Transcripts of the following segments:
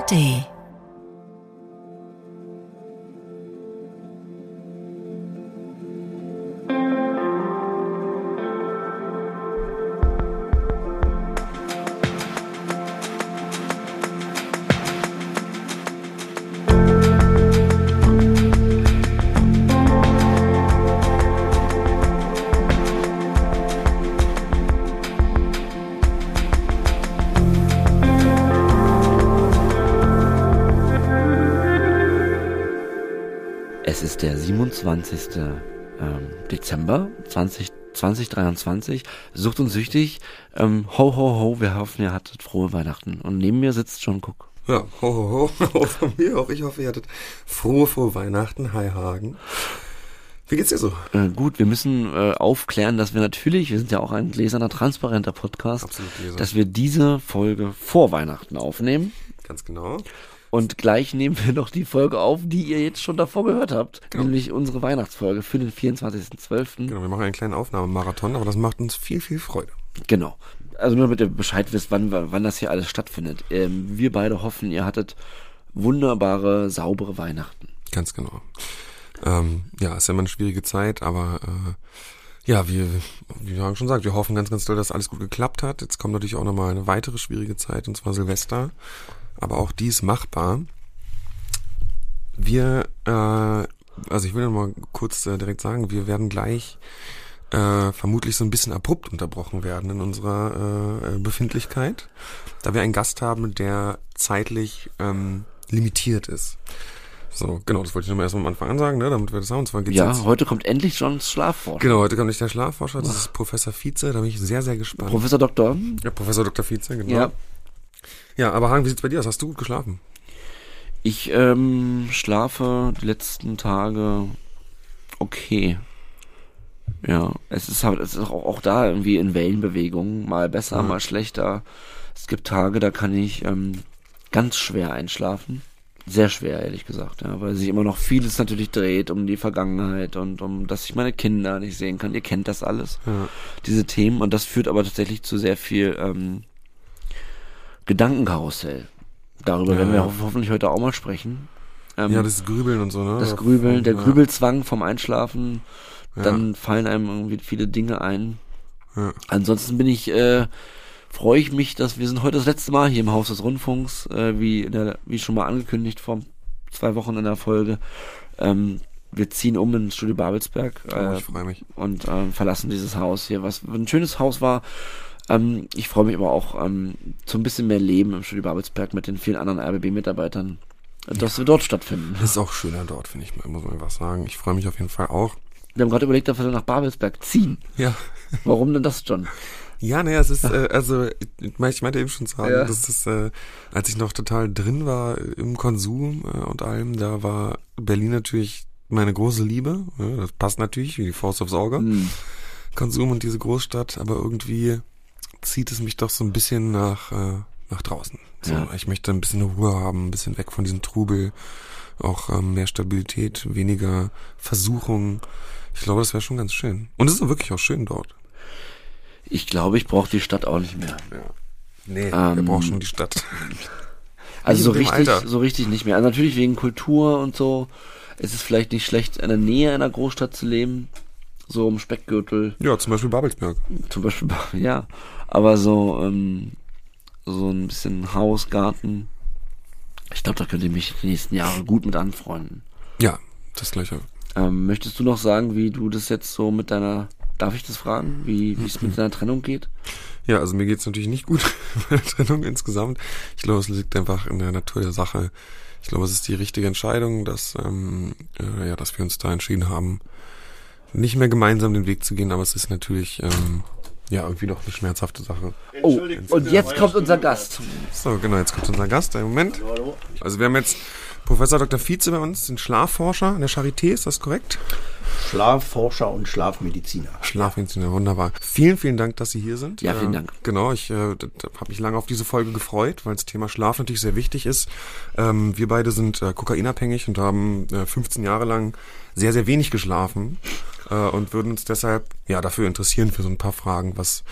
ARD ist der 27. Ähm, Dezember 20, 2023. Sucht und süchtig. Ähm, ho, ho, ho. Wir hoffen, ihr hattet frohe Weihnachten. Und neben mir sitzt John Cook. Ja, ho, ho, ho. von mir auch. Ich hoffe, ihr hattet frohe, frohe Weihnachten. Hi, Hagen. Wie geht's dir so? Äh, gut, wir müssen äh, aufklären, dass wir natürlich, wir sind ja auch ein gläserner, transparenter Podcast, Absolut dass wir diese Folge vor Weihnachten aufnehmen. Ganz genau. Und gleich nehmen wir noch die Folge auf, die ihr jetzt schon davor gehört habt. Genau. Nämlich unsere Weihnachtsfolge für den 24.12. Genau, wir machen einen kleinen Aufnahmemarathon, aber das macht uns viel, viel Freude. Genau. Also nur damit ihr Bescheid wisst, wann, wann das hier alles stattfindet. Ähm, wir beide hoffen, ihr hattet wunderbare, saubere Weihnachten. Ganz genau. Ähm, ja, ist ja immer eine schwierige Zeit, aber äh, ja, wir, wie Hagen schon sagt, wir hoffen ganz, ganz doll, dass alles gut geklappt hat. Jetzt kommt natürlich auch nochmal eine weitere schwierige Zeit, und zwar Silvester. Aber auch die ist machbar. Wir, äh, also ich will noch mal kurz äh, direkt sagen, wir werden gleich äh, vermutlich so ein bisschen abrupt unterbrochen werden in unserer äh, Befindlichkeit, da wir einen Gast haben, der zeitlich ähm, limitiert ist. So, genau, das wollte ich nochmal erstmal am Anfang ansagen, ne, damit wir das haben. Und zwar geht's Ja, jetzt, heute kommt endlich Johns Schlafforschung. genau, heute kommt nicht der Schlafforscher, das ist Professor Vize, da bin ich sehr, sehr gespannt. Professor Doktor. ja, Professor Dr. Vize, genau. Ja. Ja, aber Hagen, wie sieht's bei dir aus? Hast du gut geschlafen? Ich ähm, schlafe die letzten Tage okay. Ja, es ist halt, es ist auch, auch da irgendwie in Wellenbewegungen, mal besser, Mhm. mal schlechter. Es gibt Tage, da kann ich ähm, ganz schwer einschlafen. Sehr schwer, ehrlich gesagt, ja, weil sich immer noch vieles natürlich dreht um die Vergangenheit und um, dass ich meine Kinder nicht sehen kann. Ihr kennt das alles, Ja. diese Themen, und das führt aber tatsächlich zu sehr viel ähm, Gedankenkarussell. Darüber Ja, werden wir ho hoffentlich heute auch mal sprechen. Ähm, Ja, das Grübeln und so, ne? das Grübeln, der ja. Grübelzwang vom Einschlafen, dann fallen einem irgendwie viele Dinge ein. Ansonsten bin ich, äh, freue ich mich, dass wir sind heute das letzte Mal hier im Haus des Rundfunks, äh, wie, der, wie schon mal angekündigt vor zwei Wochen in der Folge. Ähm, wir ziehen um ins Studio Babelsberg Oh, äh, ich freue mich. und ähm, verlassen dieses Haus hier, was ein schönes Haus war. Ähm, ich freue mich aber auch ähm, zu ein bisschen mehr Leben im Studio Babelsberg mit den vielen anderen RBB-Mitarbeitern, äh, dass wir dort stattfinden. Ist auch schöner dort, finde ich, muss man einfach sagen. Ich freue mich auf jeden Fall auch. Wir haben gerade überlegt, dass wir nach Babelsberg ziehen. Ja. Warum denn das, John? Ja, naja, es ist, äh, also, ich mein- ich meinte eben schon zu sagen, Ja. dass das, äh, als ich noch total drin war im Konsum äh, und allem, da war Berlin natürlich meine große Liebe. Ja, das passt natürlich wie die Faust aufs Auge. Hm. Konsum und diese Großstadt, aber irgendwie zieht es mich doch so ein bisschen nach, äh, nach draußen. So, Ja. Ich möchte ein bisschen Ruhe haben, ein bisschen weg von diesem Trubel, auch ähm, mehr Stabilität, weniger Versuchung. Ich glaube, das wäre schon ganz schön. Und es ist wirklich auch schön dort. Ich glaube, ich brauche die Stadt auch nicht mehr. Ja. Nee, Ähm, wir brauchen schon die Stadt. Also so richtig, Alter. so richtig nicht mehr. Also natürlich wegen Kultur und so. Es ist vielleicht nicht schlecht, in der Nähe einer Großstadt zu leben. So im Speckgürtel. Ja, zum Beispiel Babelsberg. Zum Beispiel, ja. Aber so, ähm, so ein bisschen Haus, Garten. Ich glaube, da könnt ihr mich die nächsten Jahre gut mit anfreunden. Ja, das gleiche. Ähm, möchtest du noch sagen, wie du das jetzt so mit deiner, darf ich das fragen, wie wie es mit deiner Trennung geht? Ja, also mir geht's natürlich nicht gut bei der Trennung insgesamt. Ich glaube, es liegt einfach in der Natur der Sache. Ich glaube, es ist die richtige Entscheidung, dass, ähm, äh, ja, dass wir uns da entschieden haben, nicht mehr gemeinsam den Weg zu gehen, aber es ist natürlich ähm, ja irgendwie noch eine schmerzhafte Sache. Oh, und jetzt kommt unser Gast. So, genau, jetzt kommt unser Gast, einen Moment. Also wir haben jetzt Professor Dr. Vize bei uns, den Schlafforscher an der Charité, ist das korrekt? Schlafforscher und Schlafmediziner. Schlafmediziner, wunderbar. Vielen, vielen Dank, dass Sie hier sind. Ja, vielen Äh, Dank. Genau, ich äh, habe mich lange auf diese Folge gefreut, weil das Thema Schlaf natürlich sehr wichtig ist. Ähm, wir beide sind äh, kokainabhängig und haben äh, 15 Jahre lang sehr, sehr wenig geschlafen äh, und würden uns deshalb ja dafür interessieren für so ein paar Fragen, was,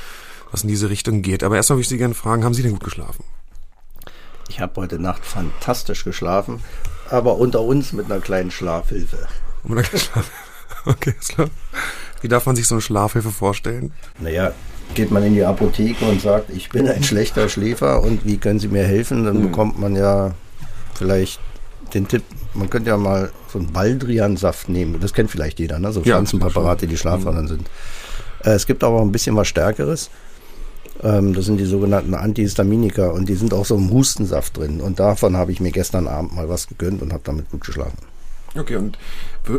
was in diese Richtung geht. Aber erstmal würde ich Sie gerne fragen, haben Sie denn gut geschlafen? Ich habe heute Nacht fantastisch geschlafen, aber unter uns mit einer kleinen Schlafhilfe. Okay, ist klar. Wie darf man sich so eine Schlafhilfe vorstellen? Naja, geht man in die Apotheke und sagt, ich bin ein schlechter Schläfer und wie können Sie mir helfen? Dann bekommt man ja vielleicht den Tipp, man könnte ja mal so einen Baldrian-Saft nehmen. Das kennt vielleicht jeder, ne? So Ja, Pflanzenpräparate, die schlaffördernd sind. Äh, es gibt aber auch ein bisschen was Stärkeres. Ähm, das sind die sogenannten Antihistaminika und die sind auch so im Hustensaft drin. Und davon habe ich mir gestern Abend mal was gegönnt und habe damit gut geschlafen. Okay, und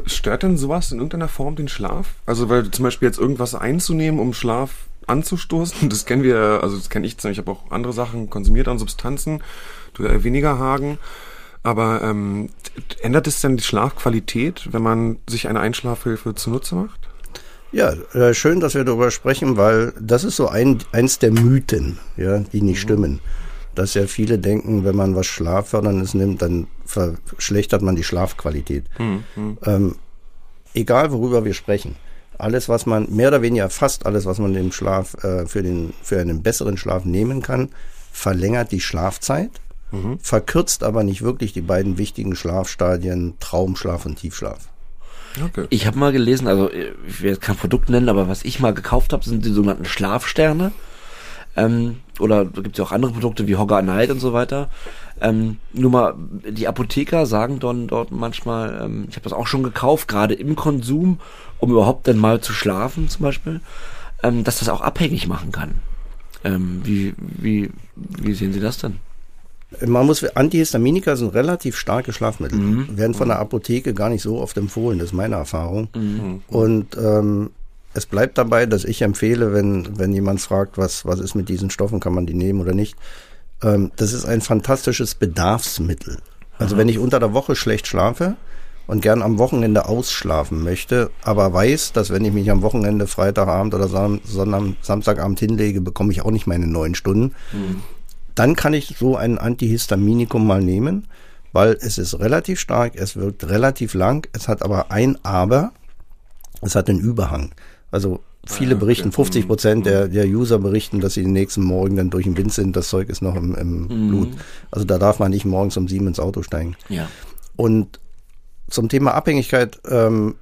stört denn sowas in irgendeiner Form den Schlaf? Also weil zum Beispiel jetzt irgendwas einzunehmen, um Schlaf anzustoßen, das kennen wir, also das kenne ich, ich habe auch andere Sachen konsumiert an Substanzen, du eher weniger Hagen. Aber ähm, ändert es denn die Schlafqualität, wenn man sich eine Einschlafhilfe zunutze macht? Ja, äh, schön, dass wir darüber sprechen, weil das ist so ein, eins der Mythen, ja, die nicht stimmen. Dass ja viele denken, wenn man was Schlafförderndes nimmt, dann verschlechtert man die Schlafqualität. Ähm, egal, worüber wir sprechen. Alles, was man, mehr oder weniger fast alles, was man dem Schlaf, äh, für, den, für einen besseren Schlaf nehmen kann, verlängert die Schlafzeit, verkürzt aber nicht wirklich die beiden wichtigen Schlafstadien Traumschlaf und Tiefschlaf. Okay. Ich habe mal gelesen, also äh, ich will jetzt kein Produkt nennen, aber was ich mal gekauft habe, sind die sogenannten Schlafsterne. Ähm, oder da gibt es ja auch andere Produkte wie Hogger Night und so weiter. Ähm, nur mal, die Apotheker sagen dann dort manchmal, ähm, ich habe das auch schon gekauft, gerade im Konsum, um überhaupt dann mal zu schlafen zum Beispiel, ähm, dass das auch abhängig machen kann. Ähm, wie, wie, wie sehen Sie das denn? Man muss, Antihistaminika sind relativ starke Schlafmittel, werden von der Apotheke gar nicht so oft empfohlen, das ist meine Erfahrung. Und ähm, es bleibt dabei, dass ich empfehle, wenn, wenn jemand fragt, was, was ist mit diesen Stoffen, kann man die nehmen oder nicht, ähm, das ist ein fantastisches Bedarfsmittel. Also wenn ich unter der Woche schlecht schlafe und gern am Wochenende ausschlafen möchte, aber weiß, dass wenn ich mich am Wochenende, Freitagabend oder Sam Sonntag, Samstagabend hinlege, bekomme ich auch nicht meine neun Stunden, dann kann ich so ein Antihistaminikum mal nehmen, weil es ist relativ stark, es wirkt relativ lang, es hat aber ein Aber, es hat einen Überhang. Also viele berichten, 50 Prozent der, der User berichten, dass sie den nächsten Morgen dann durch den Wind sind, das Zeug ist noch im, im Blut. Also da darf man nicht morgens um sieben ins Auto steigen. Ja. Und zum Thema Abhängigkeit ähm,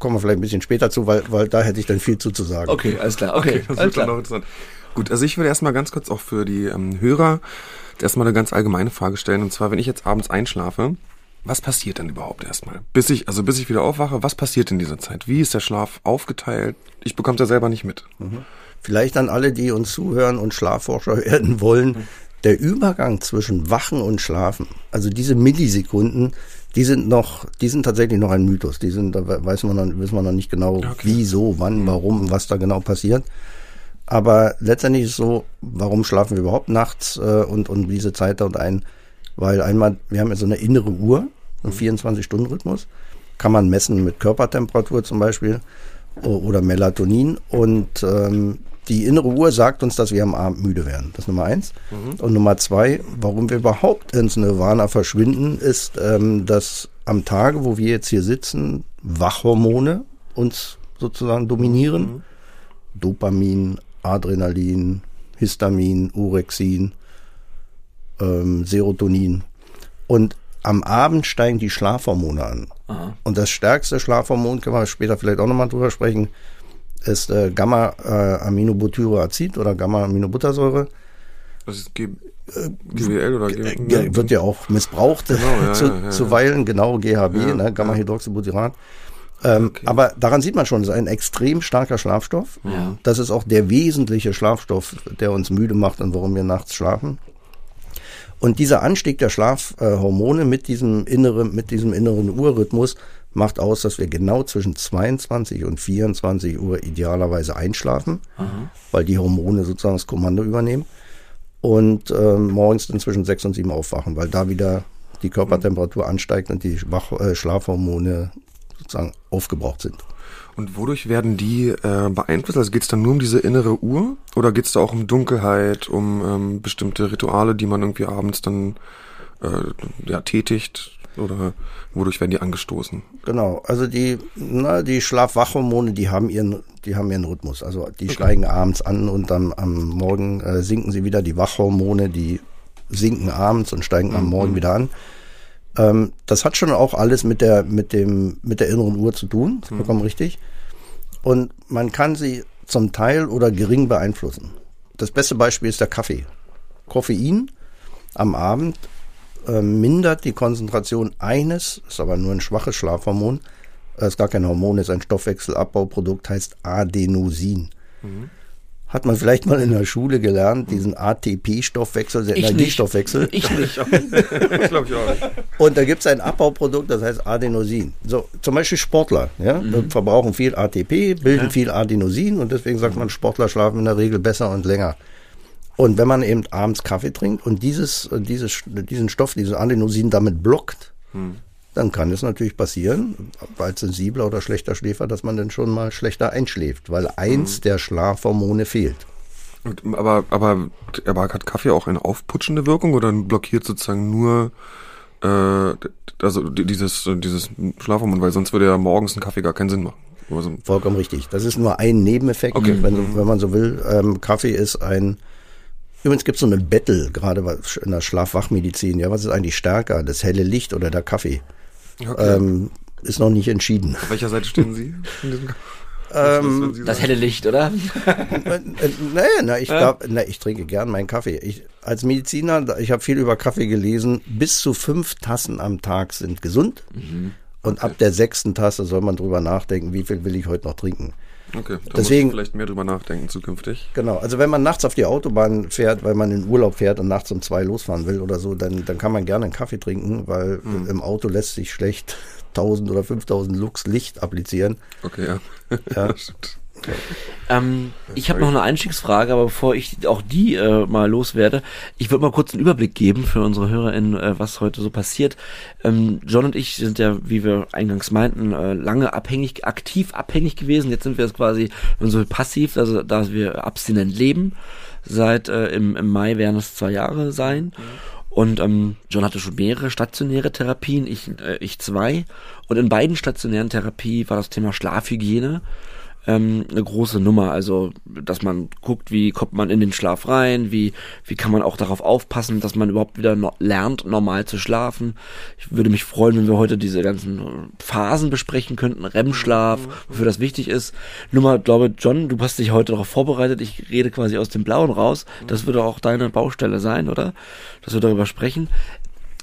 kommen wir vielleicht ein bisschen später zu, weil, weil da hätte ich dann viel zu, zu sagen. Okay, alles klar. Okay, das alles wird dann klar. noch interessant. Gut, also ich würde erstmal ganz kurz auch für die ähm, Hörer erstmal eine ganz allgemeine Frage stellen. Und zwar, wenn ich jetzt abends einschlafe, was passiert denn überhaupt erstmal? Bis ich, also bis ich wieder aufwache, was passiert in dieser Zeit? Wie ist der Schlaf aufgeteilt? Ich bekomme es ja selber nicht mit. Vielleicht an alle, die uns zuhören und Schlafforscher werden wollen. Der Übergang zwischen Wachen und Schlafen, also diese Millisekunden, die sind noch, die sind tatsächlich noch ein Mythos. Die sind, da weiß man noch, wissen wir noch nicht genau, wieso, wann, warum, was da genau passiert. Aber letztendlich ist so, warum schlafen wir überhaupt nachts äh, und, und diese Zeit dort ein? Weil einmal, wir haben ja so eine innere Uhr, einen 24-Stunden-Rhythmus, kann man messen mit Körpertemperatur zum Beispiel oder Melatonin und ähm, die innere Uhr sagt uns, dass wir am Abend müde werden. Das ist Nummer eins. Und Nummer zwei, warum wir überhaupt ins Nirvana verschwinden, ist, ähm, dass am Tage, wo wir jetzt hier sitzen, Wachhormone uns sozusagen dominieren. Dopamin, Adrenalin, Histamin, Urexin, ähm, Serotonin. Und am Abend steigen die Schlafhormone an. Und das stärkste Schlafhormon, können wir später vielleicht auch nochmal drüber sprechen, ist äh, Gamma-Aminobutyroazid oder Gamma-Aminobuttersäure. Das ist G GBL oder G Ge- Wird ja auch missbraucht Genau, ja, zu, ja, ja, zuweilen, genau GHB, ne, Gamma-Hydroxybutyrat. Ähm, Aber daran sieht man schon, es ist ein extrem starker Schlafstoff. Ja. Das ist auch der wesentliche Schlafstoff, der uns müde macht und warum wir nachts schlafen. Und dieser Anstieg der Schlafhormone mit diesem inneren, mit diesem inneren Urrhythmus macht aus, dass wir genau zwischen 22 und 24 Uhr idealerweise einschlafen, weil die Hormone sozusagen das Kommando übernehmen und ähm, morgens dann zwischen 6 und 7 aufwachen, weil da wieder die Körpertemperatur ansteigt und die Wach äh, Schlafhormone sozusagen aufgebraucht sind. Und wodurch werden die äh, beeinflusst? Also geht es dann nur um diese innere Uhr oder geht es da auch um Dunkelheit, um ähm, bestimmte Rituale, die man irgendwie abends dann äh, ja, tätigt? Oder wodurch werden die angestoßen? Genau, also die, na, die Schlafwachhormone, die haben ihren, die haben ihren Rhythmus. Also die steigen abends an und dann am Morgen äh, sinken sie wieder. Die Wachhormone, die sinken abends und steigen am Morgen wieder an. Ähm, das hat schon auch alles mit der, mit dem, mit der inneren Uhr zu tun, ist vollkommen richtig. Und man kann sie zum Teil oder gering beeinflussen. Das beste Beispiel ist der Kaffee. Koffein am Abend äh, mindert die Konzentration eines, ist aber nur ein schwaches Schlafhormon, äh, ist gar kein Hormon, ist ein Stoffwechselabbauprodukt, heißt Adenosin. Hat man vielleicht mal in der Schule gelernt, diesen ATP-Stoffwechsel, nicht. Energiestoffwechsel. Ich nicht. Glaube ich auch nicht. Und da gibt es ein Abbauprodukt, das heißt Adenosin. So, zum Beispiel Sportler, ja, verbrauchen viel ATP, bilden viel Adenosin und deswegen sagt man, Sportler schlafen in der Regel besser und länger. Und wenn man eben abends Kaffee trinkt und dieses, dieses, diesen Stoff, dieses Adenosin damit blockt, dann kann es natürlich passieren, als sensibler oder schlechter Schläfer, dass man dann schon mal schlechter einschläft, weil eins der Schlafhormone fehlt. Aber, aber, aber hat Kaffee auch eine aufputschende Wirkung oder blockiert sozusagen nur äh, also die- dieses, dieses Schlafhormon, weil sonst würde ja morgens ein Kaffee gar keinen Sinn machen. Also, Vollkommen richtig. Das ist nur ein Nebeneffekt, Okay. wenn, so- wenn man so will. Ähm, Kaffee ist ein. Übrigens gibt es so eine Battle, gerade in der Schlafwachmedizin. Ja, was ist eigentlich stärker, das helle Licht oder der Kaffee? okay. Ähm, ist noch nicht entschieden. Auf welcher Seite stehen Sie? In diesem Ähm, Das sagen? helle Licht, oder? naja, na, ich, glaub, na, ich trinke gern meinen Kaffee. Ich, als Mediziner, ich habe viel über Kaffee gelesen. Bis zu fünf Tassen am Tag sind gesund. Und ab der sechsten Tasse soll man drüber nachdenken, wie viel will ich heute noch trinken. Okay, da Deswegen- muss ich vielleicht mehr drüber nachdenken zukünftig. Genau, also wenn man nachts auf die Autobahn fährt, weil man in Urlaub fährt und nachts um zwei losfahren will oder so, dann, dann kann man gerne einen Kaffee trinken, weil im Auto lässt sich schlecht 1000 oder 5000 Lux Licht applizieren. Okay, ja. Ja. Ähm, ich habe noch eine Einstiegsfrage, aber bevor ich auch die äh, mal loswerde, ich würde mal kurz einen Überblick geben für unsere HörerInnen, äh, was heute so passiert. Ähm, John und ich sind ja, wie wir eingangs meinten, äh, lange abhängig, aktiv abhängig gewesen. Jetzt sind wir jetzt quasi so passiv, also da wir abstinent leben. Seit äh, im, im Mai werden es zwei Jahre sein. Und ähm, John hatte schon mehrere stationäre Therapien, ich, äh, ich zwei. Und in beiden stationären Therapie war das Thema Schlafhygiene ähm, eine große Nummer. Also, dass man guckt, wie kommt man in den Schlaf rein, wie, wie kann man auch darauf aufpassen, dass man überhaupt wieder no lernt, normal zu schlafen. Ich würde mich freuen, wenn wir heute diese ganzen Phasen besprechen könnten, REM-Schlaf, wofür das wichtig ist. Nur mal, glaube John, du hast dich heute darauf vorbereitet. Ich rede quasi aus dem Blauen raus. Das würde auch deine Baustelle sein, oder? Dass wir darüber sprechen.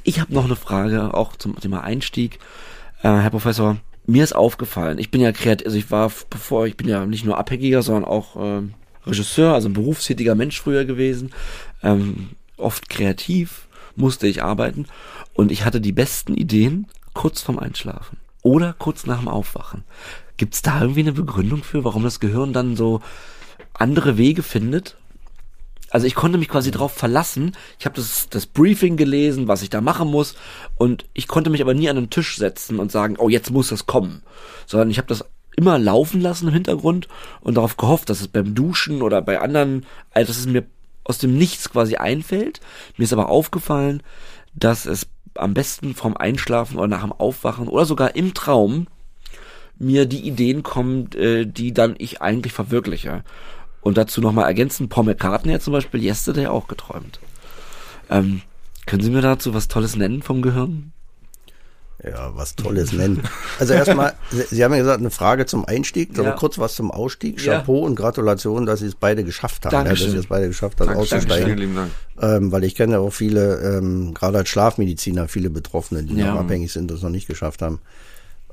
Ich habe noch eine Frage, auch zum Thema Einstieg. Äh, Herr Professor, mir ist aufgefallen, ich bin ja kreativ, also ich war, bevor, ich bin ja nicht nur Abhängiger, sondern auch ähm, Regisseur, also ein berufstätiger Mensch früher gewesen, ähm, oft kreativ, musste ich arbeiten und ich hatte die besten Ideen kurz vorm Einschlafen oder kurz nach dem Aufwachen. Gibt's da irgendwie eine Begründung für, warum das Gehirn dann so andere Wege findet? Also ich konnte mich quasi drauf verlassen. Ich habe das, das Briefing gelesen, was ich da machen muss. Und ich konnte mich aber nie an den Tisch setzen und sagen, oh, jetzt muss das kommen. Sondern ich habe das immer laufen lassen im Hintergrund und darauf gehofft, dass es beim Duschen oder bei anderen, also dass es mir aus dem Nichts quasi einfällt. Mir ist aber aufgefallen, dass es am besten vom Einschlafen oder nach dem Aufwachen oder sogar im Traum mir die Ideen kommen, äh, die dann ich eigentlich verwirkliche. Und dazu nochmal ergänzen, Paul McCartney hat zum Beispiel Yesterday auch geträumt. Ähm, können Sie mir dazu was Tolles nennen vom Gehirn? Ja, was Tolles nennen. Also erstmal, Sie, haben ja gesagt, eine Frage zum Einstieg, aber Ja. kurz was zum Ausstieg. Ja. Chapeau und Gratulation, dass Sie es beide geschafft haben, ja, dass Dankeschön. Sie es beide geschafft haben, Dankeschön. auszusteigen. Lieben Dank. Ähm, weil ich kenne ja auch viele, ähm, gerade als Schlafmediziner, viele Betroffene, die Ja. noch abhängig sind, das noch nicht geschafft haben.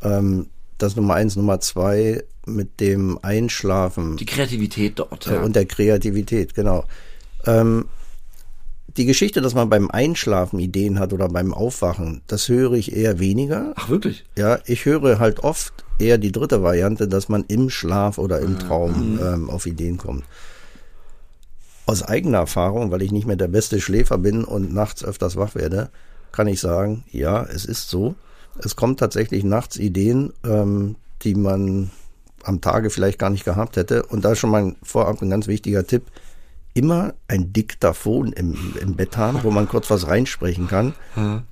Ähm, das Nummer eins. Nummer zwei, mit dem Einschlafen Die Kreativität dort. äh, und der Kreativität, genau. Ähm, die Geschichte, dass man beim Einschlafen Ideen hat oder beim Aufwachen, das höre ich eher weniger. Ach, wirklich? Ja, ich höre halt oft eher die dritte Variante, dass man im Schlaf oder im Traum ähm, auf Ideen kommt. Aus eigener Erfahrung, weil ich nicht mehr der beste Schläfer bin und nachts öfters wach werde, kann ich sagen, ja, es ist so. Es kommt tatsächlich nachts Ideen, ähm, die man am Tage vielleicht gar nicht gehabt hätte. Und da ist schon mal vorab ein ganz wichtiger Tipp. Immer ein Diktaphon im, im Bett haben, wo man kurz was reinsprechen kann.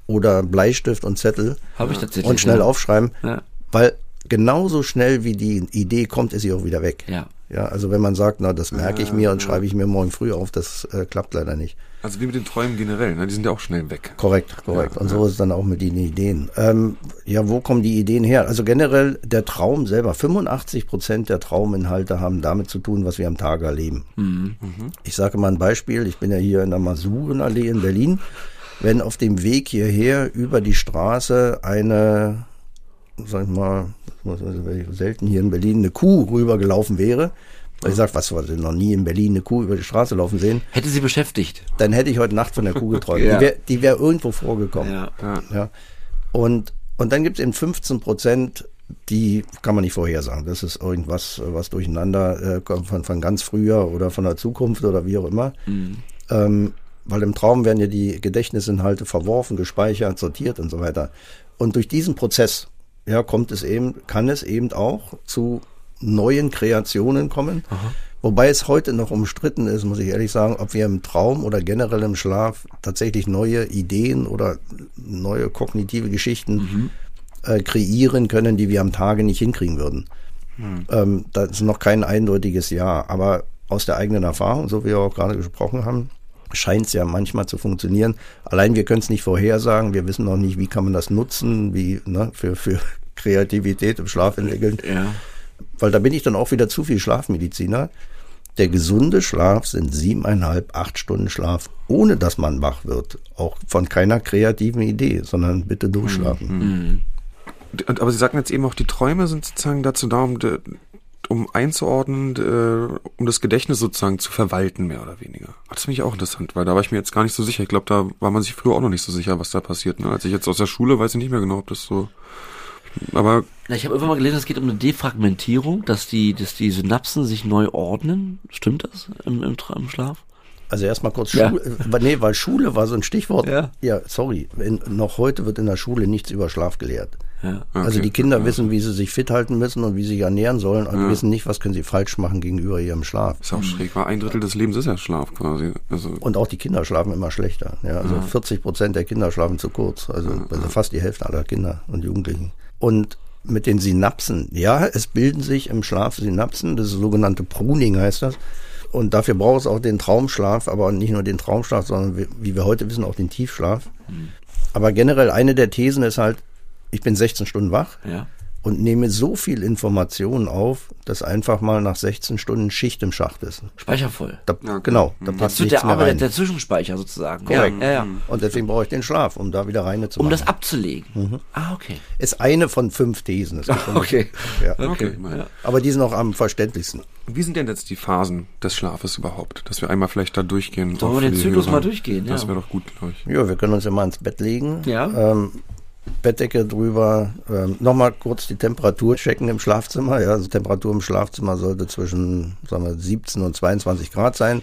Oder Bleistift und Zettel Habe ich tatsächlich. und schnell ja. aufschreiben, Ja. weil genauso schnell wie die Idee kommt, ist sie auch wieder weg. Ja. Ja, also wenn man sagt, na, das merke ich Ja, mir und ja. schreibe ich mir morgen früh auf, das äh, klappt leider nicht. Also wie mit den Träumen generell, ne? die sind ja auch schnell weg. Korrekt, korrekt. Ja, und ja. so ist es dann auch mit den Ideen. Ähm, ja, wo kommen die Ideen her? Also generell der Traum selber. 85 Prozent der Trauminhalte haben damit zu tun, was wir am Tage erleben. Ich sage mal ein Beispiel. Ich bin ja hier in der Masurenallee in Berlin. Wenn auf dem Weg hierher über die Straße eine, sag ich mal, selten hier in Berlin, eine Kuh rübergelaufen wäre, weil ich sage, was, was, noch nie in Berlin eine Kuh über die Straße laufen sehen, Hätte sie beschäftigt. dann hätte ich heute Nacht von der Kuh geträumt. Ja. Die wäre wär irgendwo vorgekommen. Ja. Ja. Ja. Und, und dann gibt es eben 15 Prozent, die kann man nicht vorhersagen. Das ist irgendwas, was durcheinander äh, kommt von, von ganz früher oder von der Zukunft oder wie auch immer. Ähm, weil im Traum werden ja die Gedächtnisinhalte verworfen, gespeichert, sortiert und so weiter. Und durch diesen Prozess ja, kommt es eben, kann es eben auch zu neuen Kreationen kommen. Wobei es heute noch umstritten ist, muss ich ehrlich sagen, ob wir im Traum oder generell im Schlaf tatsächlich neue Ideen oder neue kognitive Geschichten äh, kreieren können, die wir am Tage nicht hinkriegen würden. Ähm, das ist noch kein eindeutiges Ja, aber aus der eigenen Erfahrung, so wie wir auch gerade gesprochen haben, scheint es ja manchmal zu funktionieren. Allein wir können es nicht vorhersagen, wir wissen noch nicht, wie kann man das nutzen, wie ne, für, für Kreativität im Schlaf entwickeln Ja. Weil da bin ich dann auch wieder zu viel Schlafmediziner. Der gesunde Schlaf sind siebeneinhalb, acht Stunden Schlaf, ohne dass man wach wird. Auch von keiner kreativen Idee, sondern bitte durchschlafen. Und, aber Sie sagten jetzt eben auch, die Träume sind sozusagen dazu da, um, de, um einzuordnen, äh, um das Gedächtnis sozusagen zu verwalten, mehr oder weniger. Das finde ich auch interessant, weil da war ich mir jetzt gar nicht so sicher. Ich glaube, da war man sich früher auch noch nicht so sicher, was da passiert. Ne? Als ich jetzt aus der Schule weiß ich nicht mehr genau, ob das so. Aber Na, ich habe irgendwann mal gelesen, es geht um eine Defragmentierung, dass die, dass die Synapsen sich neu ordnen. Stimmt das im, im, im Schlaf? Also erstmal kurz Ja. Schule, äh, nee, weil Schule war so ein Stichwort. Ja. ja sorry, in, noch heute wird in der Schule nichts über Schlaf gelehrt. Ja. Also Okay. die Kinder wissen, wie sie sich fit halten müssen und wie sie sich ernähren sollen, aber die wissen nicht, was können sie falsch machen gegenüber ihrem Schlaf. ist auch schräg, war ein Drittel des Lebens ist ja Schlaf quasi. Also Und auch die Kinder schlafen immer schlechter. Ja, also 40 Prozent der Kinder schlafen zu kurz. Also, also fast die Hälfte aller Kinder und Jugendlichen. Und mit den Synapsen, ja, es bilden sich im Schlaf Synapsen, das ist sogenannte Pruning heißt das. Und dafür braucht es auch den Traumschlaf, aber nicht nur den Traumschlaf, sondern wie, wir heute wissen, auch den Tiefschlaf. Aber generell eine der Thesen ist halt, ich bin 16 Stunden wach Ja. Und nehme so viel Informationen auf, dass einfach mal nach 16 Stunden Schicht im Schacht ist. Speichervoll. Da, Ja. Genau, da Das passt wird nichts der mehr Arbeit, rein. der Zwischenspeicher sozusagen. Korrekt. Ja, ja, ja. Und deswegen brauche ich den Schlaf, um da wieder rein zu Um machen. das abzulegen. Ah, okay. ist eine von fünf Thesen. Okay. Ja. Okay. Aber die sind auch am verständlichsten. wie sind denn jetzt die Phasen des Schlafes überhaupt? Dass wir einmal vielleicht da durchgehen. Sollen wir den Zyklus Hörer. mal durchgehen, ja. Das wäre doch gut, glaube ich. Ja, wir können uns ja mal ins Bett legen. Ja. Ähm, Bettdecke drüber. Ähm, Nochmal kurz die Temperatur checken im Schlafzimmer. Ja, also Temperatur im Schlafzimmer sollte zwischen sagen wir, 17 und 22 Grad sein.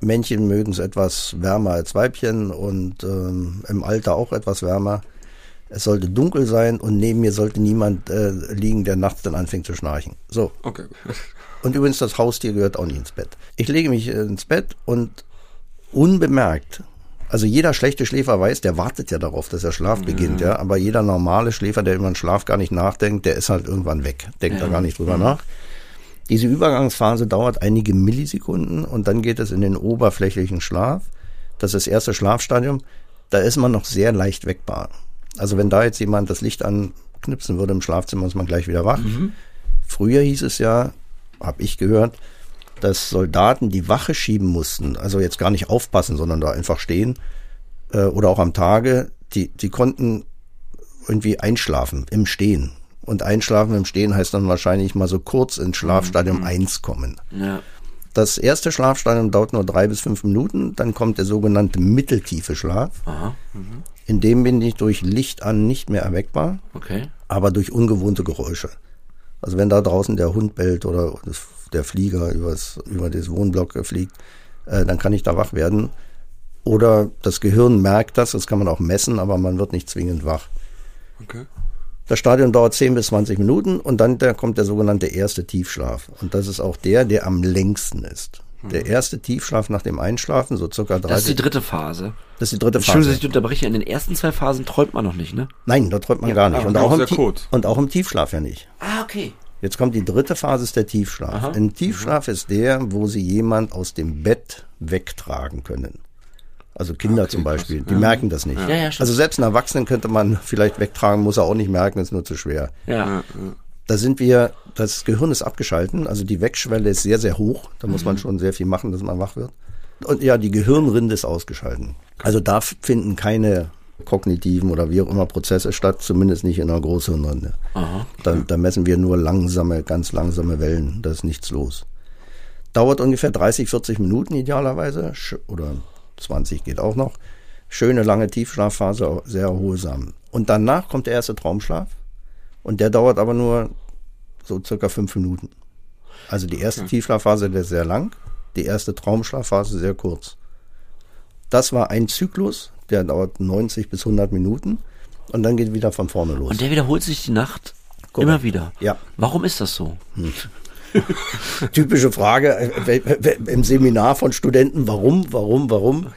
Männchen mögen es etwas wärmer als Weibchen und ähm, im Alter auch etwas wärmer. Es sollte dunkel sein und neben mir sollte niemand äh, liegen, der nachts dann anfängt zu schnarchen. So, Okay. Und übrigens, das Haustier gehört auch nicht ins Bett. Ich lege mich äh, ins Bett und unbemerkt, also jeder schlechte Schläfer weiß, der wartet ja darauf, dass der Schlaf beginnt, ja. Aber jeder normale Schläfer, der über den Schlaf gar nicht nachdenkt, der ist halt irgendwann weg. Denkt da gar nicht drüber nach. Diese Übergangsphase dauert einige Millisekunden und dann geht es in den oberflächlichen Schlaf. Das ist das erste Schlafstadium. Da ist man noch sehr leicht weckbar. Also wenn da jetzt jemand das Licht anknipsen würde im Schlafzimmer, ist man gleich wieder wach. Früher hieß es ja, habe ich gehört, dass Soldaten die Wache schieben mussten, also jetzt gar nicht aufpassen, sondern da einfach stehen äh, oder auch am Tage, die, die konnten irgendwie einschlafen im Stehen. Und einschlafen im Stehen heißt dann wahrscheinlich mal so kurz ins Schlafstadium 1 kommen. Ja. Das erste Schlafstadium dauert nur drei bis fünf Minuten, dann kommt der sogenannte mitteltiefe Schlaf. Aha. In dem bin ich durch Licht an nicht mehr erweckbar, Okay. aber durch ungewohnte Geräusche. Also wenn da draußen der Hund bellt oder das, der Flieger übers, über das Wohnblock fliegt, äh, dann kann ich da wach werden. Oder das Gehirn merkt das, das kann man auch messen, aber man wird nicht zwingend wach. Okay. Das Stadium dauert 10 bis 20 Minuten und dann da kommt der sogenannte erste Tiefschlaf. Und das ist auch der, der am längsten ist. Der erste Tiefschlaf nach dem Einschlafen, so circa 30. Das ist die dritte Phase. das ist die dritte Entschuldigung, dass Phase. ich unterbreche. In den ersten zwei Phasen träumt man noch nicht, ne? Nein, da träumt man gar nicht. aber Und auch auch, im und auch im Tiefschlaf ja nicht. Ah, okay. Jetzt kommt die dritte Phase, ist der Tiefschlaf. Ein Tiefschlaf ist der, wo Sie jemand aus dem Bett wegtragen können. Also Kinder zum Beispiel, die merken das nicht. Ja, ja, also selbst einen Erwachsenen könnte man vielleicht wegtragen, muss er auch nicht merken, ist nur zu schwer. Ja. Da sind wir, das Gehirn ist abgeschalten, also die Wegschwelle ist sehr, sehr hoch. Da muss man schon sehr viel machen, dass man wach wird. Und ja, die Gehirnrinde ist ausgeschalten. Also da finden keine kognitiven oder wie auch immer Prozesse statt, zumindest nicht in der Großhirnrinde. Da, da messen wir nur langsame, ganz langsame Wellen, da ist nichts los. Dauert ungefähr 30, 40 Minuten idealerweise oder 20 geht auch noch. Schöne lange Tiefschlafphase, sehr erholsam. Und danach kommt der erste Traumschlaf und der dauert aber nur so circa fünf Minuten. Also die erste Tiefschlafphase, der ist sehr lang, die erste Traumschlafphase sehr kurz. Das war ein Zyklus, der dauert 90 bis 100 Minuten und dann geht wieder von vorne los. Und der wiederholt sich die Nacht Korrekt. immer wieder. Ja. Warum ist das so? Typische Frage äh, im Seminar von Studenten, warum, warum, warum?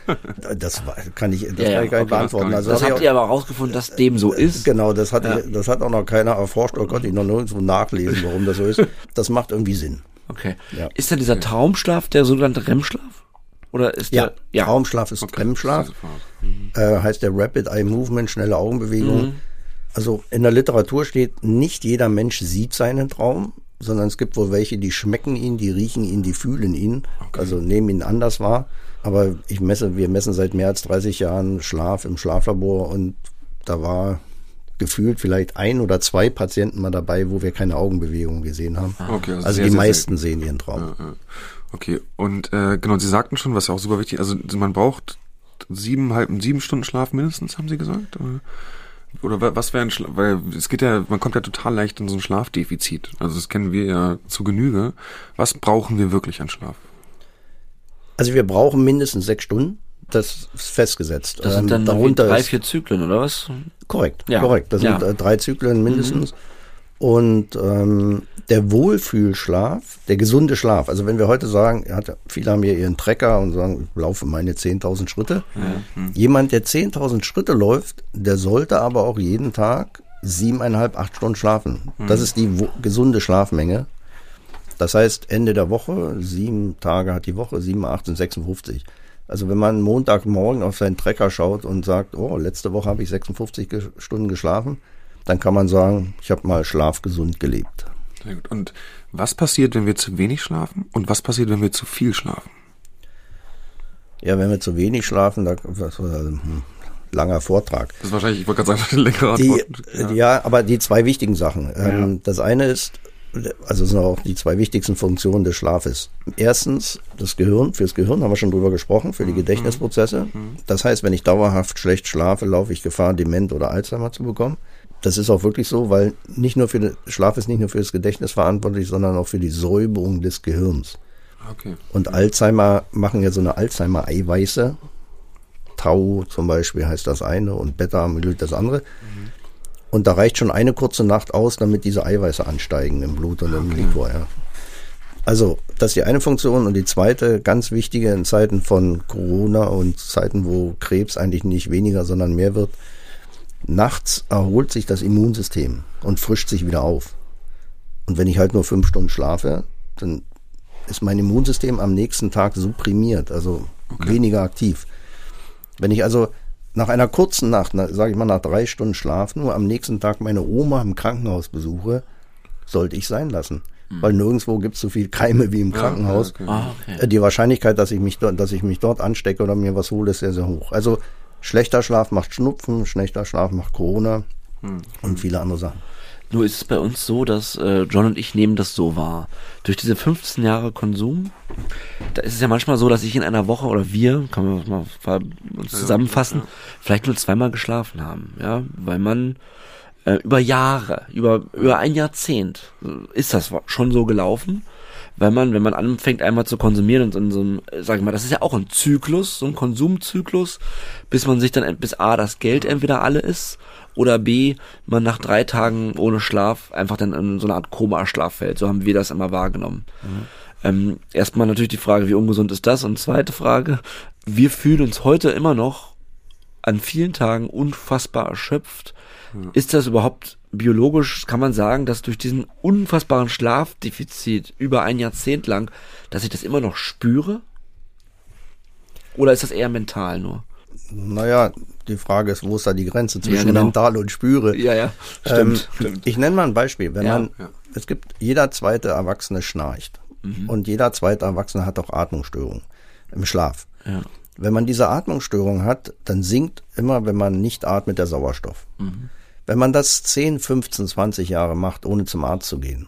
Das kann ich, das Ja, ja, kann ich gar nicht okay, das beantworten. ich- Also Das habt auch- ihr aber rausgefunden, dass dem so ist. Genau, das hat, das hat auch noch keiner erforscht. Oh Gott, ich noch nirgendwo nachlesen, warum das so ist. Das macht irgendwie Sinn. Okay. Ja. Ist dann dieser Traumschlaf der sogenannte REM-Schlaf? Oder ist Ja, der, Traumschlaf ist REM-Schlaf. Äh, heißt der Rapid Eye Movement, schnelle Augenbewegung. Also in der Literatur steht, nicht jeder Mensch sieht seinen Traum, sondern es gibt wohl welche, die schmecken ihn, die riechen ihn, die fühlen ihn, also nehmen ihn anders wahr. Aber ich messe, wir messen seit mehr als 30 Jahren Schlaf im Schlaflabor und da war gefühlt vielleicht ein oder zwei Patienten mal dabei, wo wir keine Augenbewegung gesehen haben. Okay, also also die meisten sehen ihren Traum. Ja. Okay, und äh, genau, Sie sagten schon, was ja auch super wichtig, also man braucht sieben, halb, sieben Stunden Schlaf mindestens, haben Sie gesagt? Oder, oder wa- was wäre ein Schlaf? Weil es geht ja, man kommt ja total leicht in so ein Schlafdefizit. Also das kennen wir ja zu Genüge. Was brauchen wir wirklich an Schlaf? Also wir brauchen mindestens sechs Stunden. Das ist festgesetzt. das sind Ähm, dann darunter drei, ist- vier Zyklen, oder was? Korrekt, Ja. korrekt. Das Ja. sind äh, drei Zyklen mindestens. Und ähm, der Wohlfühlschlaf, der gesunde Schlaf, also wenn wir heute sagen, hat, viele haben ja ihren Trecker und sagen, ich laufe meine 10.000 Schritte. Jemand, der 10.000 Schritte läuft, der sollte aber auch jeden Tag siebeneinhalb, acht Stunden schlafen. Das ist die gesunde Schlafmenge. Das heißt, Ende der Woche, sieben Tage hat die Woche, sieben, acht sind 56. Also wenn man Montagmorgen auf seinen Trecker schaut und sagt, oh, letzte Woche habe ich 56 ge Stunden geschlafen, dann kann man sagen, ich habe mal schlafgesund gelebt. Sehr gut. Und was passiert, wenn wir zu wenig schlafen? Und was passiert, wenn wir zu viel schlafen? Ja, wenn wir zu wenig schlafen, da was war das? Hm, langer Vortrag. Das ist wahrscheinlich, ich wollte gerade sagen, eine längere Die, Antwort. ja. aber die zwei wichtigen Sachen. Ähm, Das eine ist, also es sind auch die zwei wichtigsten Funktionen des Schlafes. Erstens, das Gehirn, fürs Gehirn haben wir schon drüber gesprochen, für die Gedächtnisprozesse. Das heißt, wenn ich dauerhaft schlecht schlafe, laufe ich Gefahr, Dement oder Alzheimer zu bekommen. Das ist auch wirklich so, weil nicht nur für den Schlaf ist nicht nur für das Gedächtnis verantwortlich, sondern auch für die Säuberung des Gehirns. Okay. Und Alzheimer machen ja so eine Alzheimer-Eiweiße. Tau zum Beispiel heißt das eine und Beta-Amyloid das andere. Und da reicht schon eine kurze Nacht aus, damit diese Eiweiße ansteigen im Blut und im Liquor. Ja. Also das ist die eine Funktion und die zweite ganz wichtige in Zeiten von Corona und Zeiten, wo Krebs eigentlich nicht weniger, sondern mehr wird. Nachts erholt sich das Immunsystem und frischt sich wieder auf. Und wenn ich halt nur fünf Stunden schlafe, dann ist mein Immunsystem am nächsten Tag supprimiert, also weniger aktiv. Wenn ich also nach einer kurzen Nacht, sage ich mal nach drei Stunden Schlaf, nur am nächsten Tag meine Oma im Krankenhaus besuche, sollte ich sein lassen. Weil nirgendwo gibt es so viel Keime wie im Krankenhaus. okay. Ah, okay. Äh, Die Wahrscheinlichkeit, dass ich mich dort, dass ich mich dort anstecke oder mir was hole, ist sehr, sehr hoch. Also schlechter Schlaf macht Schnupfen, schlechter Schlaf macht Corona und viele andere Sachen. Nur ist es bei uns so, dass äh, John und ich nehmen das so wahr. Durch diese 15 Jahre Konsum, da ist es ja manchmal so, dass ich in einer Woche oder wir, kann man mal uns zusammenfassen, vielleicht nur zweimal geschlafen haben, ja, weil man äh, über Jahre, über über ein Jahrzehnt äh, ist das schon so gelaufen, weil man, wenn man anfängt einmal zu konsumieren und in so einem, äh, sag ich mal, das ist ja auch ein Zyklus, so ein Konsumzyklus, bis man sich dann bis a das Geld entweder alle ist oder b man nach drei Tagen ohne Schlaf einfach dann in so eine Art Koma-Schlaf fällt. So haben wir das immer wahrgenommen. Ähm, erstmal natürlich die Frage, wie ungesund ist das? Und zweite Frage, wir fühlen uns heute immer noch an vielen Tagen unfassbar erschöpft. Ja. Ist das überhaupt biologisch, kann man sagen, dass durch diesen unfassbaren Schlafdefizit über ein Jahrzehnt lang, dass ich das immer noch spüre? Oder ist das eher mental nur? Naja, die Frage ist, wo ist da die Grenze zwischen ja, genau. mental und Spüre? Ja, ja, stimmt. Ähm, stimmt. Ich nenne mal ein Beispiel. Wenn ja, man, ja. es gibt, jeder zweite Erwachsene schnarcht. Mhm. Und jeder zweite Erwachsene hat auch Atmungsstörungen im Schlaf. Ja. Wenn man diese Atmungsstörung hat, dann sinkt immer, wenn man nicht atmet, der Sauerstoff. Mhm. Wenn man das 10, 15, 20 Jahre macht, ohne zum Arzt zu gehen,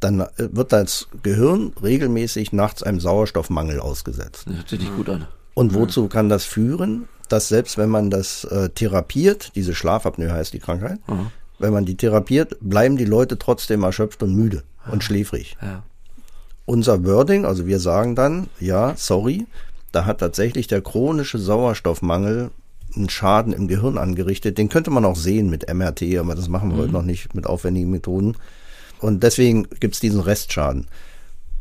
dann äh, wird das Gehirn regelmäßig nachts einem Sauerstoffmangel ausgesetzt. Das hört sich nicht gut an. Und wozu kann das führen? Dass selbst wenn man das äh, therapiert, diese Schlafapnoe heißt die Krankheit, mhm. wenn man die therapiert, bleiben die Leute trotzdem erschöpft und müde und schläfrig. Ja. Unser Wording, also wir sagen dann, ja, sorry, da hat tatsächlich der chronische Sauerstoffmangel einen Schaden im Gehirn angerichtet. Den könnte man auch sehen mit MRT, aber das machen wir mhm. heute noch nicht mit aufwendigen Methoden. Und deswegen gibt's diesen Restschaden.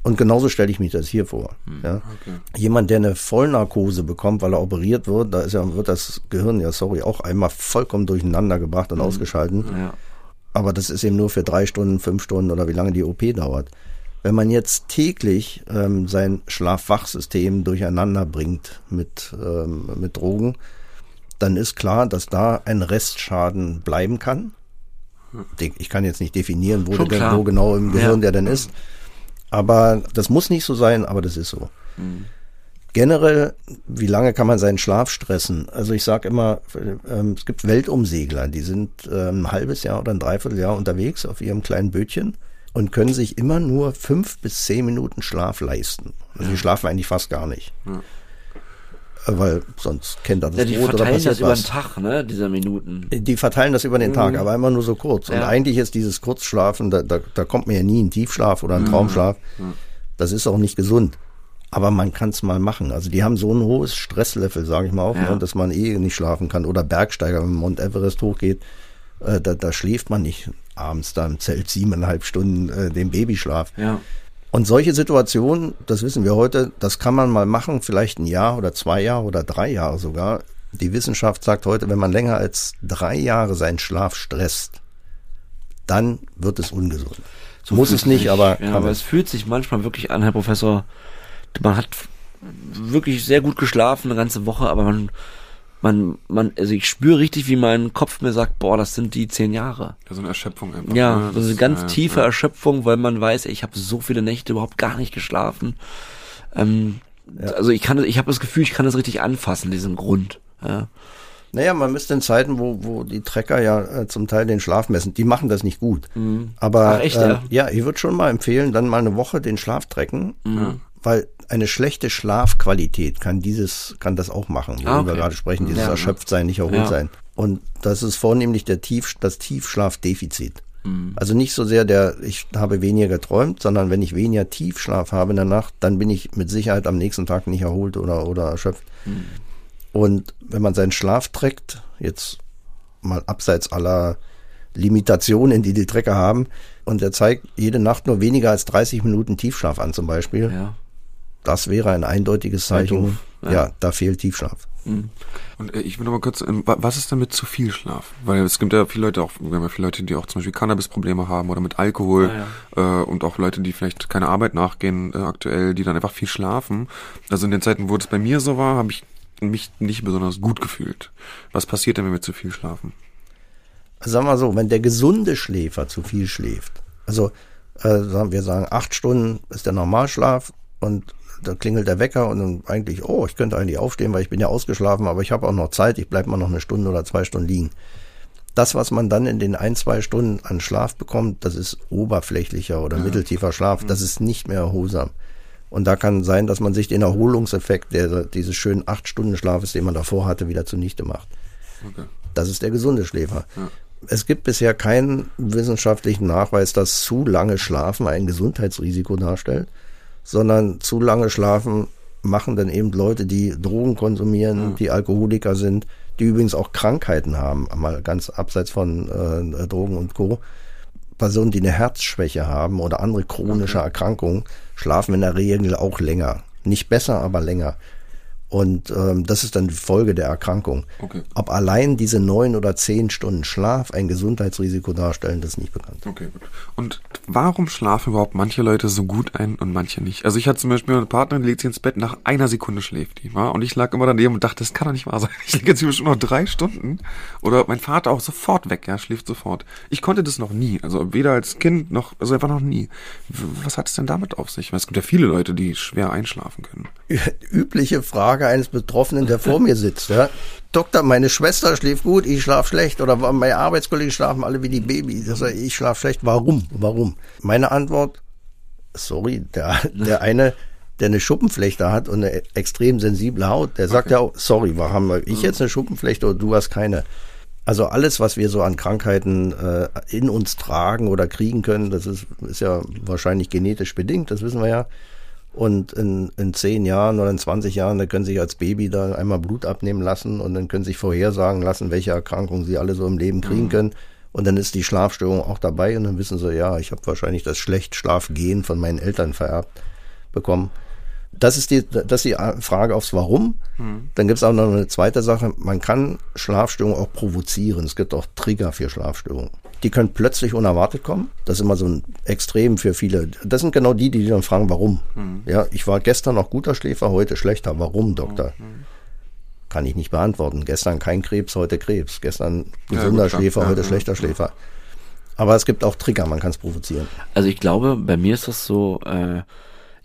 Und genauso stelle ich mich das hier vor. Mhm. Ja. Okay. Jemand, der eine Vollnarkose bekommt, weil er operiert wird, da ist ja, wird das Gehirn ja, sorry, auch einmal vollkommen durcheinander gebracht und mhm. ausgeschalten. Ja. Aber das ist eben nur für drei Stunden, fünf Stunden oder wie lange die OP dauert. Wenn man jetzt täglich ähm, sein Schlafwachsystem durcheinander bringt mit, ähm, mit Drogen, dann ist klar, dass da ein Restschaden bleiben kann. Ich kann jetzt nicht definieren, wo, der, wo genau im Gehirn ja. der denn ist. Aber das muss nicht so sein, aber das ist so. Mhm. Generell, wie lange kann man seinen Schlaf stressen? Also ich sage immer, ähm, es gibt Weltumsegler, die sind ähm, ein halbes Jahr oder ein Dreivierteljahr unterwegs auf ihrem kleinen Bötchen und können sich immer nur fünf bis zehn Minuten Schlaf leisten. Also die schlafen eigentlich fast gar nicht. Ja weil sonst kennt er das ja, die Brot verteilen das über den Tag, ne, dieser Minuten. Die verteilen das über den mhm. Tag, aber immer nur so kurz. Ja. Und eigentlich ist dieses Kurzschlafen, da, da, da kommt mir ja nie ein Tiefschlaf oder ein mhm. Traumschlaf. Mhm. Das ist auch nicht gesund. Aber man kann es mal machen. Also die haben so ein hohes Stresslevel, sage ich mal auch, ja. ne, dass man eh nicht schlafen kann. Oder Bergsteiger, wenn Mount Everest hochgeht, äh, da, da schläft man nicht abends da im Zelt siebeneinhalb Stunden äh, den Babyschlaf. Ja. Und solche Situationen, das wissen wir heute, das kann man mal machen, vielleicht ein Jahr oder zwei Jahre oder drei Jahre sogar. Die Wissenschaft sagt heute, wenn man länger als drei Jahre seinen Schlaf stresst, dann wird es ungesund. So Muss es nicht, sich, aber. Ja, aber es fühlt sich manchmal wirklich an, Herr Professor, man hat wirklich sehr gut geschlafen eine ganze Woche, aber man man, man, also ich spüre richtig, wie mein Kopf mir sagt, boah, das sind die zehn Jahre. Ja, so eine Erschöpfung einfach. Ja, ne? das ist eine ganz ja, tiefe ja. Erschöpfung, weil man weiß, ich habe so viele Nächte überhaupt gar nicht geschlafen. Ähm, ja. Also ich kann, ich habe das Gefühl, ich kann das richtig anfassen, diesen Grund. Ja. Naja, man müsste in Zeiten, wo, wo die Trecker ja äh, zum Teil den Schlaf messen, die machen das nicht gut. Mhm. Aber Ach, echt, äh, ja? ja, ich würde schon mal empfehlen, dann mal eine Woche den Schlaf trecken. Mhm weil eine schlechte Schlafqualität kann dieses, kann das auch machen, worüber ah, okay. wir gerade sprechen, dieses ja, erschöpft sein, nicht erholt ja. sein. Und das ist vornehmlich der Tief, das Tiefschlafdefizit. Mhm. Also nicht so sehr der, ich habe weniger geträumt, sondern wenn ich weniger Tiefschlaf habe in der Nacht, dann bin ich mit Sicherheit am nächsten Tag nicht erholt oder, oder erschöpft. Mhm. Und wenn man seinen Schlaf trägt, jetzt mal abseits aller Limitationen, die die Trecker haben, und er zeigt jede Nacht nur weniger als 30 Minuten Tiefschlaf an zum Beispiel, ja das wäre ein eindeutiges Zeichen. Ja. ja, da fehlt Tiefschlaf. Mhm. Und äh, ich will noch mal kurz, ähm, was ist denn mit zu viel Schlaf? Weil es gibt ja viele Leute auch, wir haben ja viele Leute, die auch zum Beispiel Cannabis-Probleme haben oder mit Alkohol ja, ja. Äh, und auch Leute, die vielleicht keine Arbeit nachgehen äh, aktuell, die dann einfach viel schlafen. Also in den Zeiten, wo das bei mir so war, habe ich mich nicht besonders gut gefühlt. Was passiert denn, wenn wir zu viel schlafen? Sagen wir so, wenn der gesunde Schläfer zu viel schläft, also äh, wir sagen, acht Stunden ist der Normalschlaf und da klingelt der Wecker und dann eigentlich, oh, ich könnte eigentlich aufstehen, weil ich bin ja ausgeschlafen, aber ich habe auch noch Zeit, ich bleibe mal noch eine Stunde oder zwei Stunden liegen. Das, was man dann in den ein, zwei Stunden an Schlaf bekommt, das ist oberflächlicher oder ja. mitteltiefer Schlaf, das ist nicht mehr erholsam. Und da kann sein, dass man sich den Erholungseffekt der, dieses schönen acht Stunden Schlafes, den man davor hatte, wieder zunichte macht. Okay. Das ist der gesunde Schläfer. Ja. Es gibt bisher keinen wissenschaftlichen Nachweis, dass zu lange Schlafen ein Gesundheitsrisiko darstellt sondern zu lange schlafen machen dann eben Leute, die Drogen konsumieren, ja. die Alkoholiker sind, die übrigens auch Krankheiten haben, mal ganz abseits von äh, Drogen und Co. Personen, die eine Herzschwäche haben oder andere chronische. Erkrankungen, schlafen in der Regel auch länger. Nicht besser, aber länger. Und ähm, das ist dann die Folge der Erkrankung. Okay. Ob allein diese neun oder zehn Stunden Schlaf ein Gesundheitsrisiko darstellen, das ist nicht bekannt. Okay, gut. Und warum schlafen überhaupt manche Leute so gut ein und manche nicht? Also ich hatte zum Beispiel eine Partnerin, die legt sich ins Bett, nach einer Sekunde schläft die. War? Und ich lag immer daneben und dachte, das kann doch nicht wahr sein. Ich liege jetzt hier schon noch drei Stunden. Oder mein Vater auch sofort weg, ja, schläft sofort. Ich konnte das noch nie. Also weder als Kind noch, also einfach noch nie. Was hat es denn damit auf sich? Weil es gibt ja viele Leute, die schwer einschlafen können. Übliche Frage eines Betroffenen, der vor mir sitzt. Ja? Doktor, meine Schwester schläft gut, ich schlafe schlecht. Oder meine Arbeitskollegen schlafen alle wie die Babys. Also ich schlafe schlecht. Warum? Warum? Meine Antwort, sorry, der, der eine, der eine Schuppenflechte hat und eine extrem sensible Haut, der sagt okay. ja auch, sorry, warum habe ich jetzt eine Schuppenflechte oder du hast keine? Also alles, was wir so an Krankheiten äh, in uns tragen oder kriegen können, das ist, ist ja wahrscheinlich genetisch bedingt, das wissen wir ja. Und in, in zehn Jahren oder in 20 Jahren, da können Sie sich als Baby da einmal Blut abnehmen lassen und dann können Sie sich vorhersagen lassen, welche Erkrankungen Sie alle so im Leben kriegen mhm. können. Und dann ist die Schlafstörung auch dabei und dann wissen Sie, ja, ich habe wahrscheinlich das Schlechtschlafgehen von meinen Eltern vererbt bekommen. Das ist die, das ist die Frage aufs Warum. Mhm. Dann gibt es auch noch eine zweite Sache. Man kann Schlafstörungen auch provozieren. Es gibt auch Trigger für Schlafstörungen. Die können plötzlich unerwartet kommen. Das ist immer so ein Extrem für viele. Das sind genau die, die dann fragen, warum. Mhm. Ja, ich war gestern noch guter Schläfer, heute schlechter. Warum, Doktor? Mhm. Kann ich nicht beantworten. Gestern kein Krebs, heute Krebs. Gestern gesunder ja, Schläfer, ja, heute ja, schlechter Schläfer. Aber es gibt auch Trigger, man kann es provozieren. Also ich glaube, bei mir ist das so, äh,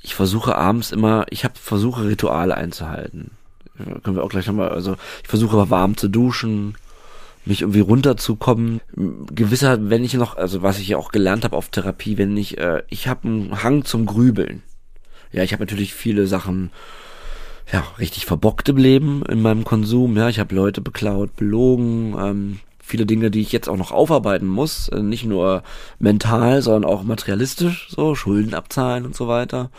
ich versuche abends immer, ich habe versuche Rituale einzuhalten. Können wir auch gleich nochmal, also ich versuche warm zu duschen, mich irgendwie runterzukommen. Gewisser, wenn ich noch, also was ich ja auch gelernt habe auf Therapie, wenn ich, äh, ich habe einen Hang zum Grübeln. Ja, ich habe natürlich viele Sachen, ja, richtig verbockt im Leben in meinem Konsum. Ja, ich habe Leute beklaut, belogen, ähm, viele Dinge, die ich jetzt auch noch aufarbeiten muss, äh, nicht nur mental, sondern auch materialistisch, so Schulden abzahlen und so weiter.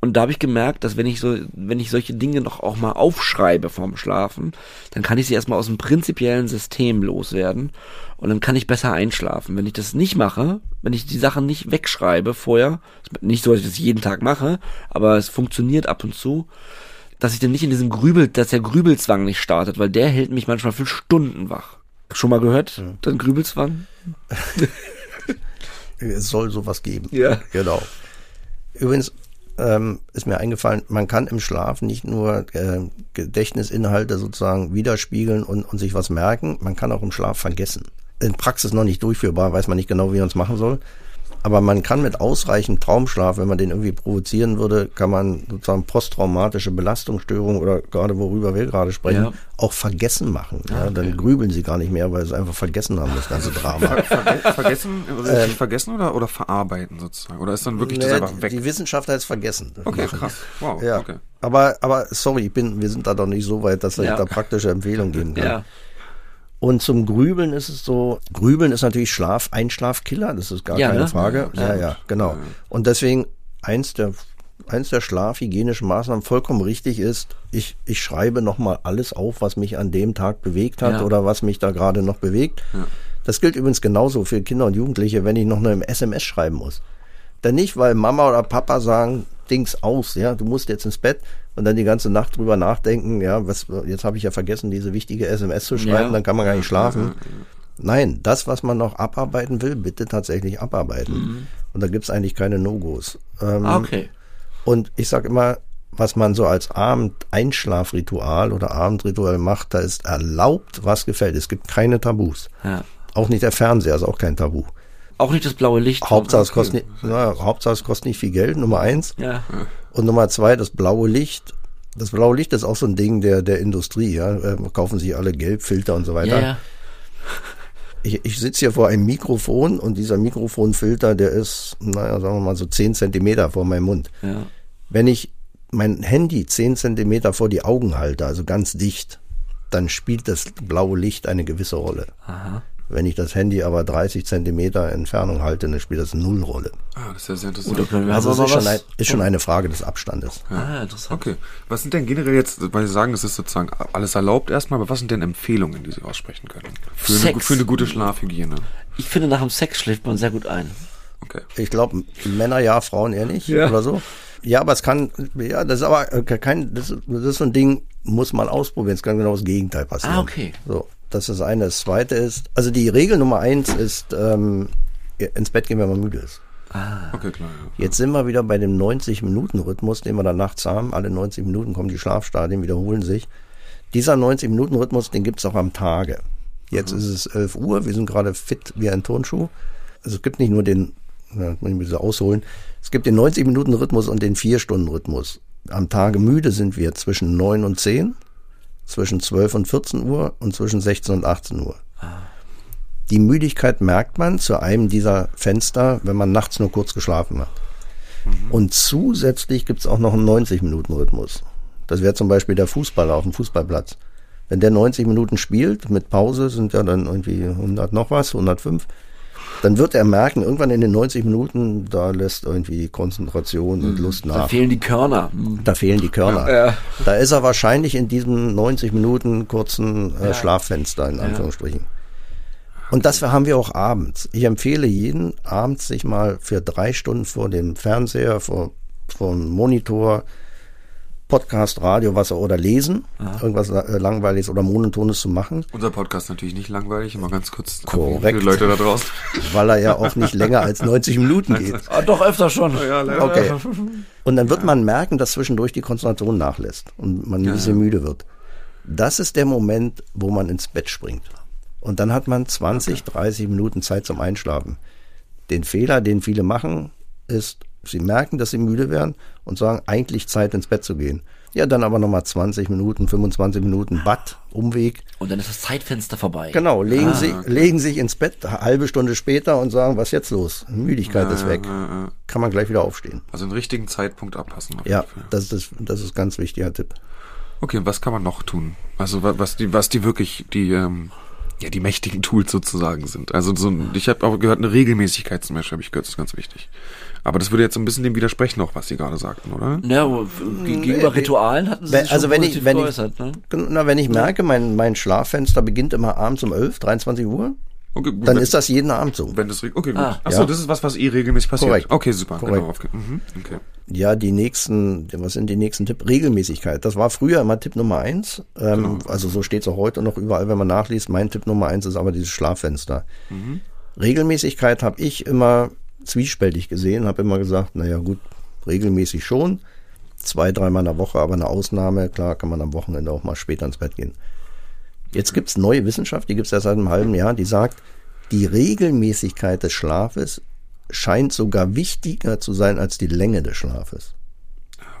Und da habe ich gemerkt, dass wenn ich so, wenn ich solche Dinge noch auch mal aufschreibe vorm Schlafen, dann kann ich sie erstmal aus dem prinzipiellen System loswerden und dann kann ich besser einschlafen. Wenn ich das nicht mache, wenn ich die Sachen nicht wegschreibe vorher, nicht so, dass ich das jeden Tag mache, aber es funktioniert ab und zu, dass ich dann nicht in diesem Grübel, dass der Grübelzwang nicht startet, weil der hält mich manchmal für Stunden wach. Schon mal gehört? Ja. Dann Grübelzwang? es soll sowas geben. Ja. Genau. Übrigens, ähm, ist mir eingefallen, man kann im Schlaf nicht nur äh, Gedächtnisinhalte sozusagen widerspiegeln und, und sich was merken, man kann auch im Schlaf vergessen. In Praxis noch nicht durchführbar, weiß man nicht genau, wie man es machen soll. Aber man kann mit ausreichend Traumschlaf, wenn man den irgendwie provozieren würde, kann man sozusagen posttraumatische Belastungsstörungen oder gerade worüber wir gerade sprechen, ja. auch vergessen machen. Ja, okay. Dann grübeln sie gar nicht mehr, weil sie einfach vergessen haben, das ganze Drama. Ver vergessen, äh, vergessen oder, oder verarbeiten sozusagen? Oder ist dann wirklich nee, das einfach weg? Die Wissenschaftler ist vergessen. Okay, krass. Wow, ja. okay. Aber, aber sorry, ich bin, wir sind da doch nicht so weit, dass ich ja. da praktische Empfehlungen geben kann. Ja. Und zum Grübeln ist es so, Grübeln ist natürlich Schlaf, Einschlafkiller, das ist gar ja, keine ne? Frage. Ja, ja, ja, genau. Und deswegen eins der eins der schlafhygienischen Maßnahmen vollkommen richtig ist, ich, ich schreibe nochmal alles auf, was mich an dem Tag bewegt hat ja. oder was mich da gerade noch bewegt. Ja. Das gilt übrigens genauso für Kinder und Jugendliche, wenn ich noch eine SMS schreiben muss. Denn nicht, weil Mama oder Papa sagen, Dings aus, ja, du musst jetzt ins Bett, und dann die ganze Nacht drüber nachdenken, ja, was, jetzt habe ich ja vergessen, diese wichtige SMS zu schreiben, ja. dann kann man gar nicht schlafen. Nein, das, was man noch abarbeiten will, bitte tatsächlich abarbeiten. Mhm. Und da gibt's eigentlich keine No-Gos. Ähm, ah, okay. Und ich sag immer, was man so als Abend-Einschlafritual oder Abendritual macht, da ist erlaubt, was gefällt. Es gibt keine Tabus. Ja. Auch nicht der Fernseher ist auch kein Tabu. Auch nicht das blaue Licht. Hauptsache es kostet, nicht, na, Hauptsache es kostet nicht viel Geld, Nummer eins. Ja. Und Nummer zwei, das blaue Licht. Das blaue Licht ist auch so ein Ding der, der Industrie, ja. Äh, kaufen sich alle Gelbfilter und so weiter. Ja, ja. Ich, ich sitze hier vor einem Mikrofon und dieser Mikrofonfilter, der ist, naja, sagen wir mal so zehn Zentimeter vor meinem Mund. Ja. Wenn ich mein Handy zehn Zentimeter vor die Augen halte, also ganz dicht, dann spielt das blaue Licht eine gewisse Rolle. Aha. Wenn ich das Handy aber 30 Zentimeter Entfernung halte, dann spielt das null Rolle. Ah, das ist ja sehr interessant. Oder Also es ist schon, ein, ist schon eine Frage des Abstandes. Ah, interessant. Okay. Was sind denn generell jetzt, weil Sie sagen, das ist sozusagen alles erlaubt erstmal, aber was sind denn Empfehlungen, die Sie aussprechen können? Für, eine, für eine gute Schlafhygiene. Ich finde, nach dem Sex schläft man sehr gut ein. Okay. Ich glaube, Männer ja, Frauen eher nicht Ja. oder so. Ja, aber es kann, ja, das ist aber äh, kein, das ist, das ist so ein Ding, muss man ausprobieren. Es kann genau das Gegenteil passieren. Ah, okay. So, das ist das eine. Das zweite ist, also die Regel Nummer eins ist, ähm, ins Bett gehen, wenn man müde ist. Okay, klar. Ja. Jetzt sind wir wieder bei dem 90-Minuten-Rhythmus, den wir dann nachts haben. Alle 90 Minuten kommen die Schlafstadien, wiederholen sich. Dieser 90-Minuten-Rhythmus, den gibt's auch am Tage. Jetzt ist es 11 Uhr, wir sind gerade fit wie ein Turnschuh. Also es gibt nicht nur den, na, muss ich ein bisschen ausholen, es gibt den 90-Minuten-Rhythmus und den 4-Stunden-Rhythmus. Am Tage müde sind wir zwischen 9 und 10, zwischen 12 und 14 Uhr und zwischen 16 und 18 Uhr. Die Müdigkeit merkt man zu einem dieser Fenster, wenn man nachts nur kurz geschlafen hat. Und zusätzlich gibt's auch noch einen 90-Minuten-Rhythmus. Das wäre zum Beispiel der Fußballer auf dem Fußballplatz. Wenn der 90 Minuten spielt, mit Pause sind ja dann irgendwie 100 noch was, 105, dann wird er merken, irgendwann in den 90 Minuten, da lässt irgendwie Konzentration und Lust Da nach. fehlen die Körner. Hm. Da fehlen die Körner. Ja. Da ist er wahrscheinlich in diesem 90 Minuten kurzen äh, Schlaffenster, in Anführungsstrichen. Und das haben wir auch abends. Ich empfehle jeden abends sich mal für drei Stunden vor dem Fernseher, vor, vor dem Monitor, Podcast, Radio, was oder lesen, irgendwas äh, langweiliges oder monotones zu machen, Unser Podcast natürlich nicht langweilig, immer ganz kurz Korrekt. für die Leute da draußen. weil er ja auch nicht länger als 90 Minuten geht. Ah, doch, öfter schon. Okay. Und dann wird man merken, dass zwischendurch die Konzentration nachlässt und man ein bisschen müde wird. Das ist der Moment, wo man ins Bett springt. Und dann hat man 20, 30 Minuten Zeit zum Einschlafen. Den Fehler, den viele machen, ist, sie merken, dass sie müde werden und sagen, eigentlich Zeit ins Bett zu gehen. Ja, dann aber nochmal 20 Minuten, 25 Minuten Bad, Umweg. Und dann ist das Zeitfenster vorbei. Genau, legen, Ah, sie, legen sich ins Bett, eine halbe Stunde später und sagen, was jetzt los? Müdigkeit ist weg. äh, äh. Kann man gleich wieder aufstehen. Also einen richtigen Zeitpunkt abpassen. Ja, das ist, das ist ganz wichtiger Tipp. Okay, und was kann man noch tun? Also wa- was die, was die wirklich die ähm, ja die mächtigen Tools sozusagen sind. Also so, ein- ich habe auch gehört, eine Regelmäßigkeit zum Beispiel habe ich gehört, das ist ganz wichtig. Aber das würde jetzt so ein bisschen dem widersprechen, auch was Sie gerade sagten, oder? Ja, aber ge- gegenüber Ritualen hatten sie Wenn- sich also wenn ich- wenn ich- geäußert, ne? Na, wenn ich merke, mein, mein Schlaffenster beginnt immer abends um 11, 23 Uhr, Okay, gut, dann wenn, ist das jeden Abend so. wenn das okay gut. Ah. Achso, Ja. das ist was, was eh regelmäßig passiert. Korrekt. Okay, super. Korrekt. Genau, mhm, okay. Ja, die nächsten, was sind die nächsten Tipp? Regelmäßigkeit. Das war früher immer Tipp Nummer eins. Ähm, Also so steht es auch heute noch überall, wenn man nachliest. Mein Tipp Nummer eins ist aber dieses Schlaffenster. Regelmäßigkeit habe ich immer zwiespältig gesehen, habe immer gesagt, naja gut, regelmäßig schon. Zwei, dreimal in der Woche, aber eine Ausnahme, klar kann man am Wochenende auch mal später ins Bett gehen. Jetzt gibt's neue Wissenschaft, die gibt's erst seit einem halben Jahr, die sagt, die Regelmäßigkeit des Schlafes scheint sogar wichtiger zu sein als die Länge des Schlafes.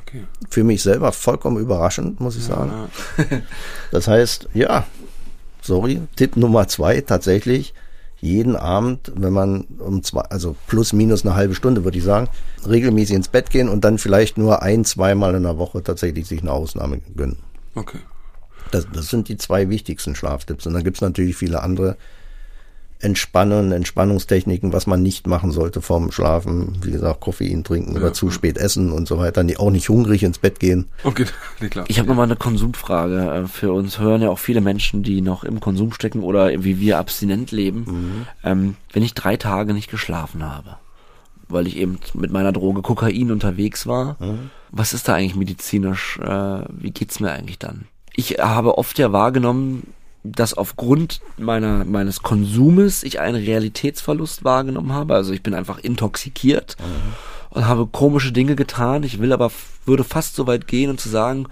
Okay. Für mich selber vollkommen überraschend, muss ich sagen. Das heißt, ja, sorry, Tipp Nummer zwei tatsächlich, jeden Abend, wenn man um zwei, also plus minus eine halbe Stunde, würde ich sagen, regelmäßig ins Bett gehen und dann vielleicht nur ein, zweimal in der Woche tatsächlich sich eine Ausnahme gönnen. Okay. Das, das sind die zwei wichtigsten Schlaftipps. Und dann gibt's natürlich viele andere Entspannen, Entspannungstechniken, was man nicht machen sollte vorm Schlafen. Wie gesagt, Koffein trinken oder zu spät essen und so weiter. Die auch nicht hungrig ins Bett gehen. Okay, nee, klar. Ich habe nochmal eine Konsumfrage. Äh, Für uns hören ja auch viele Menschen, die noch im Konsum stecken oder wie wir abstinent leben. Ähm, wenn ich drei Tage nicht geschlafen habe, weil ich eben mit meiner Droge Kokain unterwegs war, was ist da eigentlich medizinisch? Äh, wie geht's mir eigentlich dann? Ich habe oft ja wahrgenommen, dass aufgrund meiner meines Konsumes ich einen Realitätsverlust wahrgenommen habe. Also ich bin einfach intoxikiert und habe komische Dinge getan. Ich will aber würde fast so weit gehen und zu sagen,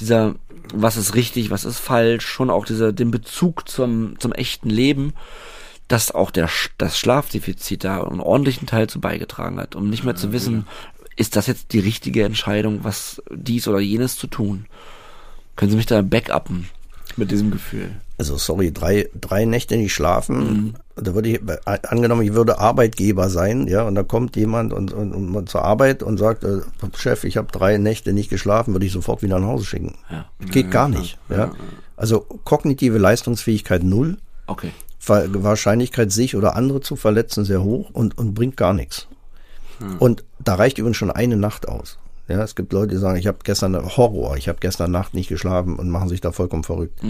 dieser was ist richtig, was ist falsch, schon auch dieser den Bezug zum zum echten Leben, dass auch der das Schlafdefizit da einen ordentlichen Teil zu beigetragen hat, um nicht mehr zu wissen, ist das jetzt die richtige Entscheidung, was dies oder jenes zu tun. Können Sie mich da backuppen mit diesem Gefühl? Also sorry, drei, drei Nächte nicht schlafen. Da würde ich, äh, angenommen, ich würde Arbeitgeber sein, ja, und da kommt jemand und, und, und zur Arbeit und sagt, äh, Chef, ich habe drei Nächte nicht geschlafen, würde ich sofort wieder nach Hause schicken. Ja. Geht gar nicht. Ja. Also kognitive Leistungsfähigkeit null. Okay. Wahrscheinlichkeit, sich oder andere zu verletzen, sehr hoch und, und bringt gar nichts. Und da reicht übrigens schon eine Nacht aus. Ja, es gibt Leute, die sagen, ich habe gestern Horror, ich habe gestern Nacht nicht geschlafen und machen sich da vollkommen verrückt.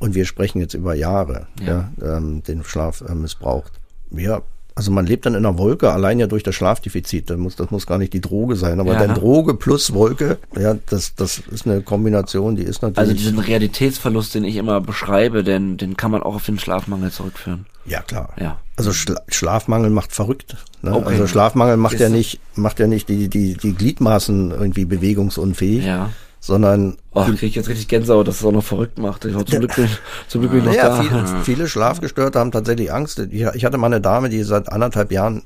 Und wir sprechen jetzt über Jahre, ja, ähm, den Schlaf äh, missbraucht. Ja, also man lebt dann in einer Wolke, allein ja durch das Schlafdefizit. Das muss, das muss gar nicht die Droge sein, aber Ja. dann Droge plus Wolke, ja, das, das ist eine Kombination, die ist Also natürlich. diesen Realitätsverlust, den ich immer beschreibe, den, den kann man auch auf den Schlafmangel zurückführen. ja, klar. Ja. Also Schla Schlafmangel macht verrückt. Ne? Okay. Also Schlafmangel macht Ist ja nicht, macht ja nicht die, die, die Gliedmaßen irgendwie bewegungsunfähig, Ja. Sondern Oh, krieg ich jetzt richtig Gänsehaut, dass es auch noch verrückt macht. Ich war zum Glück, bin- zum Glück bin ich noch ja, da. viele, viele Schlafgestörte haben tatsächlich Angst. Ich, ich hatte mal eine Dame, die seit anderthalb Jahren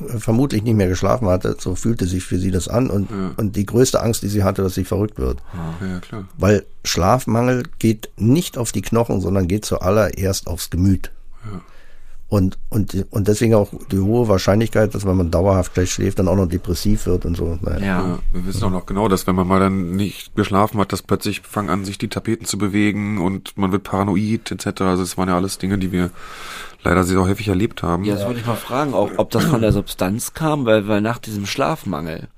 äh, vermutlich nicht mehr geschlafen hatte. So fühlte sich für sie das an. Und, und die größte Angst, die sie hatte, dass sie verrückt wird. Ja, klar. Weil Schlafmangel geht nicht auf die Knochen, sondern geht zuallererst aufs Gemüt. Und, und, und deswegen auch die hohe Wahrscheinlichkeit, dass wenn man dauerhaft schlecht schläft, dann auch noch depressiv wird und so. Naja. Ja. Wir wissen auch noch genau, dass wenn man mal dann nicht geschlafen hat, dass plötzlich fangen an, sich die Tapeten zu bewegen und man wird paranoid etc. Also das waren ja alles Dinge, die wir leider sehr häufig erlebt haben. Ja, das wollte ich mal fragen, auch, ob das von der Substanz kam, weil, weil nach diesem Schlafmangel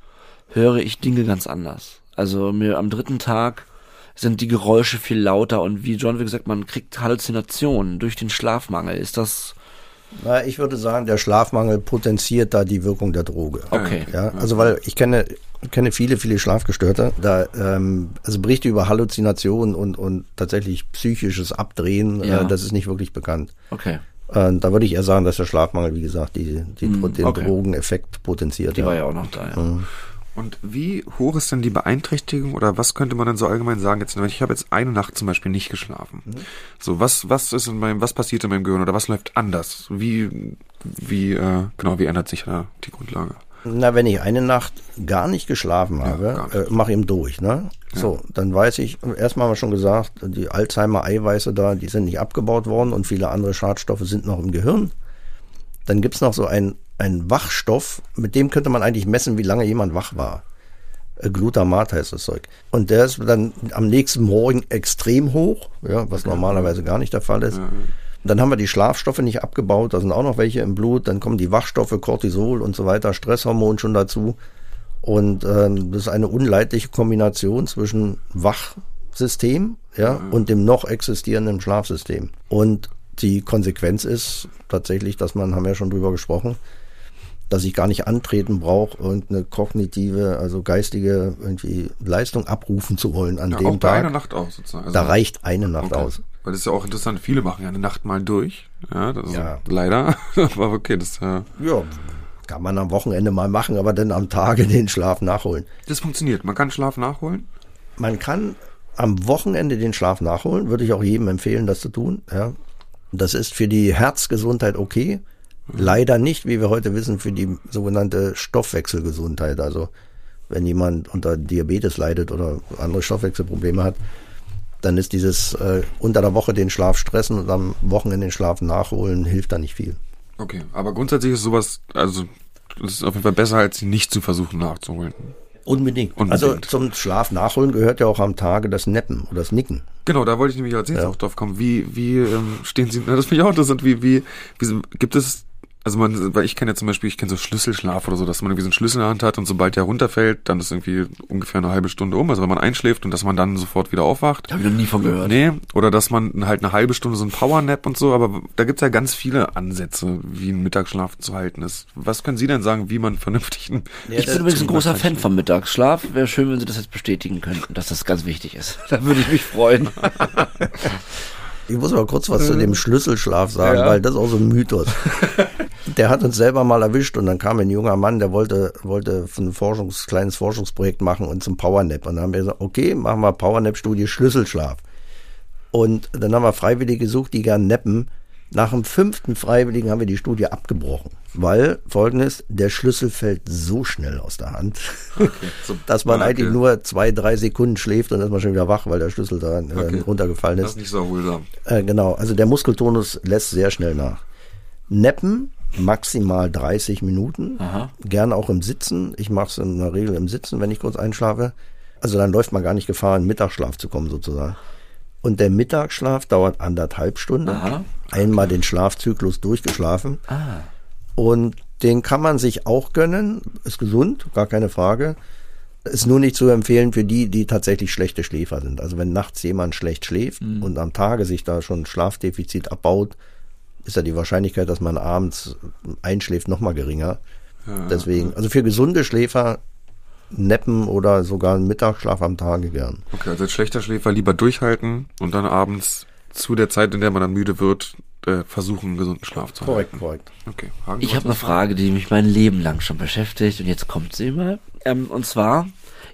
höre ich Dinge ganz anders. Also mir am dritten Tag sind die Geräusche viel lauter und wie John wie gesagt, man kriegt Halluzinationen durch den Schlafmangel. Ist das Na, ich würde sagen, der Schlafmangel potenziert da die Wirkung der Droge. okay? Ja, also weil ich kenne kenne viele viele Schlafgestörte, da ähm, also Berichte über Halluzinationen und und tatsächlich psychisches Abdrehen, Ja. äh, das ist nicht wirklich bekannt. Okay. Äh, da würde ich eher sagen, dass der Schlafmangel, wie gesagt, die, die den okay. Drogeneffekt potenziert. Die war ja auch noch da. Ja. Und wie hoch ist denn die Beeinträchtigung oder was könnte man denn so allgemein sagen? Jetzt, wenn ich habe jetzt eine Nacht zum Beispiel nicht geschlafen. So, was, was ist in meinem, was passiert in meinem Gehirn oder was läuft anders? Wie, wie, äh, genau, wie ändert sich da die Grundlage? Na, wenn ich eine Nacht gar nicht geschlafen habe, nicht. äh, mach ihm durch, ne? So, dann weiß ich, erstmal haben wir schon gesagt, die Alzheimer-Eiweiße da, die sind nicht abgebaut worden und viele andere Schadstoffe sind noch im Gehirn. Dann gibt's noch so einen, einen Wachstoff, mit dem könnte man eigentlich messen, wie lange jemand wach war. Äh, Glutamat heißt das Zeug. Und der ist dann am nächsten Morgen extrem hoch, ja, was normalerweise gar nicht der Fall ist. Dann haben wir die Schlafstoffe nicht abgebaut, da sind auch noch welche im Blut. Dann kommen die Wachstoffe, Cortisol und so weiter, Stresshormon schon dazu. Und ähm, das ist eine unleidliche Kombination zwischen Wachsystem ja, und dem noch existierenden Schlafsystem. Und die Konsequenz ist tatsächlich, dass man, haben wir ja schon drüber gesprochen, dass ich gar nicht antreten brauche, irgendeine kognitive, also geistige irgendwie Leistung abrufen zu wollen an Ja, dem auch Tag. Nacht aus sozusagen. Also- Da reicht eine Nacht Okay. aus. Weil das ist ja auch interessant, viele machen ja eine Nacht mal durch. Ja, das ist Ja. leider. Aber okay, das, äh, Ja, kann man am Wochenende mal machen, aber dann am Tage den Schlaf nachholen. das funktioniert. Man kann Schlaf nachholen. Man kann am Wochenende den Schlaf nachholen, würde ich auch jedem empfehlen, das zu tun. Ja. Das ist für die Herzgesundheit okay. Leider nicht, wie wir heute wissen, für die sogenannte Stoffwechselgesundheit. Also wenn jemand unter Diabetes leidet oder andere Stoffwechselprobleme hat, dann ist dieses äh, unter der Woche den Schlaf stressen und am Wochenende den Schlaf nachholen, hilft da nicht viel. Okay, aber grundsätzlich ist sowas, also das ist auf jeden Fall besser, als sie nicht zu versuchen nachzuholen. Unbedingt. Unbedingt. Also zum Schlaf nachholen gehört ja auch am Tage das Neppen oder das Nicken. Genau, da wollte ich nämlich als nächstes auch drauf kommen. Wie, wie ähm, stehen Sie, das finde ich auch interessant, wie, wie, wie gibt es, also man, weil ich kenne ja zum Beispiel, ich kenne so Schlüsselschlaf oder so, dass man irgendwie so einen Schlüssel in der Hand hat und sobald der runterfällt, dann ist irgendwie ungefähr eine halbe Stunde um, also wenn man einschläft und dass man dann sofort wieder aufwacht. Habe ich noch nie von gehört. Nee, oder dass man halt eine halbe Stunde so ein Powernap und so, aber da gibt's ja ganz viele Ansätze, wie ein Mittagsschlaf zu halten ist. Was können Sie denn sagen, wie man vernünftig einen Ich bin übrigens ein großer Fan vom Mittagsschlaf. Wäre schön, wenn Sie das jetzt bestätigen könnten, dass das ganz wichtig ist. Da würde ich mich freuen. Ich muss mal kurz was zu dem Schlüsselschlaf sagen, Ja. weil das ist auch so ein Mythos. der hat uns selber mal erwischt und dann kam ein junger Mann, der wollte, wollte ein Forschungs, kleines Forschungsprojekt machen und zum Powernap. Und dann haben wir gesagt, okay, machen wir Powernap-Studie Schlüsselschlaf. Und dann haben wir Freiwillige gesucht, die gern nappen. Nach dem fünften Freiwilligen haben wir die Studie abgebrochen, weil folgendes, der Schlüssel fällt so schnell aus der Hand, so- dass man okay. eigentlich nur zwei, drei Sekunden schläft und dann ist man schon wieder wach, weil der Schlüssel da äh, Okay. runtergefallen Das ist. ist nicht so erholsam. Äh, genau, also der Muskeltonus lässt sehr schnell nach. Neppen maximal 30 Minuten, Aha. gern auch im Sitzen. Ich mache es in der Regel im Sitzen, wenn ich kurz einschlafe. Also dann läuft man gar nicht Gefahr, in den Mittagsschlaf zu kommen sozusagen. Und der Mittagsschlaf dauert anderthalb Stunden. Aha. Einmal den Schlafzyklus durchgeschlafen. Ah. Und den kann man sich auch gönnen. Ist gesund, gar keine Frage. Ist nur nicht zu empfehlen für die, die tatsächlich schlechte Schläfer sind. Also wenn nachts jemand schlecht schläft und am Tage sich da schon Schlafdefizit abbaut, ist ja die Wahrscheinlichkeit, dass man abends einschläft, noch mal geringer. Deswegen, also für gesunde Schläfer neppen oder sogar einen Mittagsschlaf am Tage gern. Okay, also als schlechter Schläfer lieber durchhalten und dann abends zu der Zeit, in der man dann müde wird, äh, versuchen, einen gesunden Schlaf zu Korrekt, halten. korrekt. Okay, Hagen, Ich habe eine Frage, die mich mein Leben lang schon beschäftigt und jetzt kommt sie mal. Ähm, und zwar,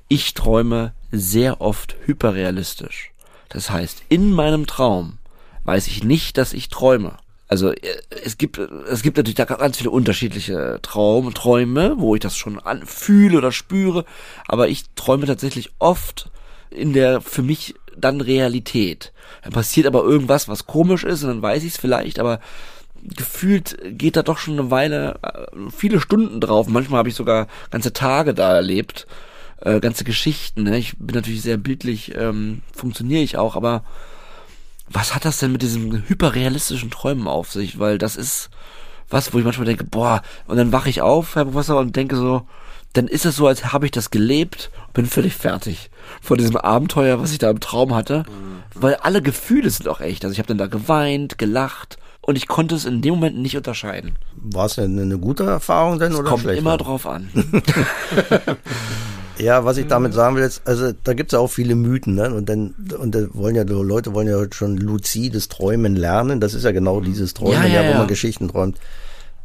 ich träume sehr oft hyperrealistisch. Das heißt, in meinem Traum weiß ich nicht, dass ich träume. Also äh, es gibt es gibt natürlich da ganz viele unterschiedliche Traum, Träume, wo ich das schon an, fühle oder spüre, aber ich träume tatsächlich oft in der für mich dann Realität. Dann passiert aber irgendwas, was komisch ist und dann weiß ich es vielleicht, aber gefühlt geht da doch schon eine Weile, äh, viele Stunden drauf. Manchmal habe ich sogar ganze Tage da erlebt, äh, ganze Geschichten. Ne? Ich bin natürlich sehr bildlich, ähm, funktioniere ich auch, aber was hat das denn mit diesem hyperrealistischen Träumen auf sich? Weil das ist was, wo ich manchmal denke, boah, und dann wache ich auf, Herr Professor, und denke so, dann ist es so, als habe ich das gelebt, bin völlig fertig vor diesem Abenteuer, was ich da im Traum hatte, weil alle Gefühle sind auch echt. Also ich habe dann da geweint, gelacht und ich konnte es in dem Moment nicht unterscheiden. War es denn eine gute Erfahrung denn oder Kommt schlecht? immer drauf an. Ja, was ich damit sagen will, ist, also da gibt's ja auch viele Mythen, ne? Und dann, und da wollen ja die Leute wollen ja heute schon luzides Träumen lernen. Das ist ja genau dieses Träumen, Ja, ja, ja, wo ja. man Geschichten träumt.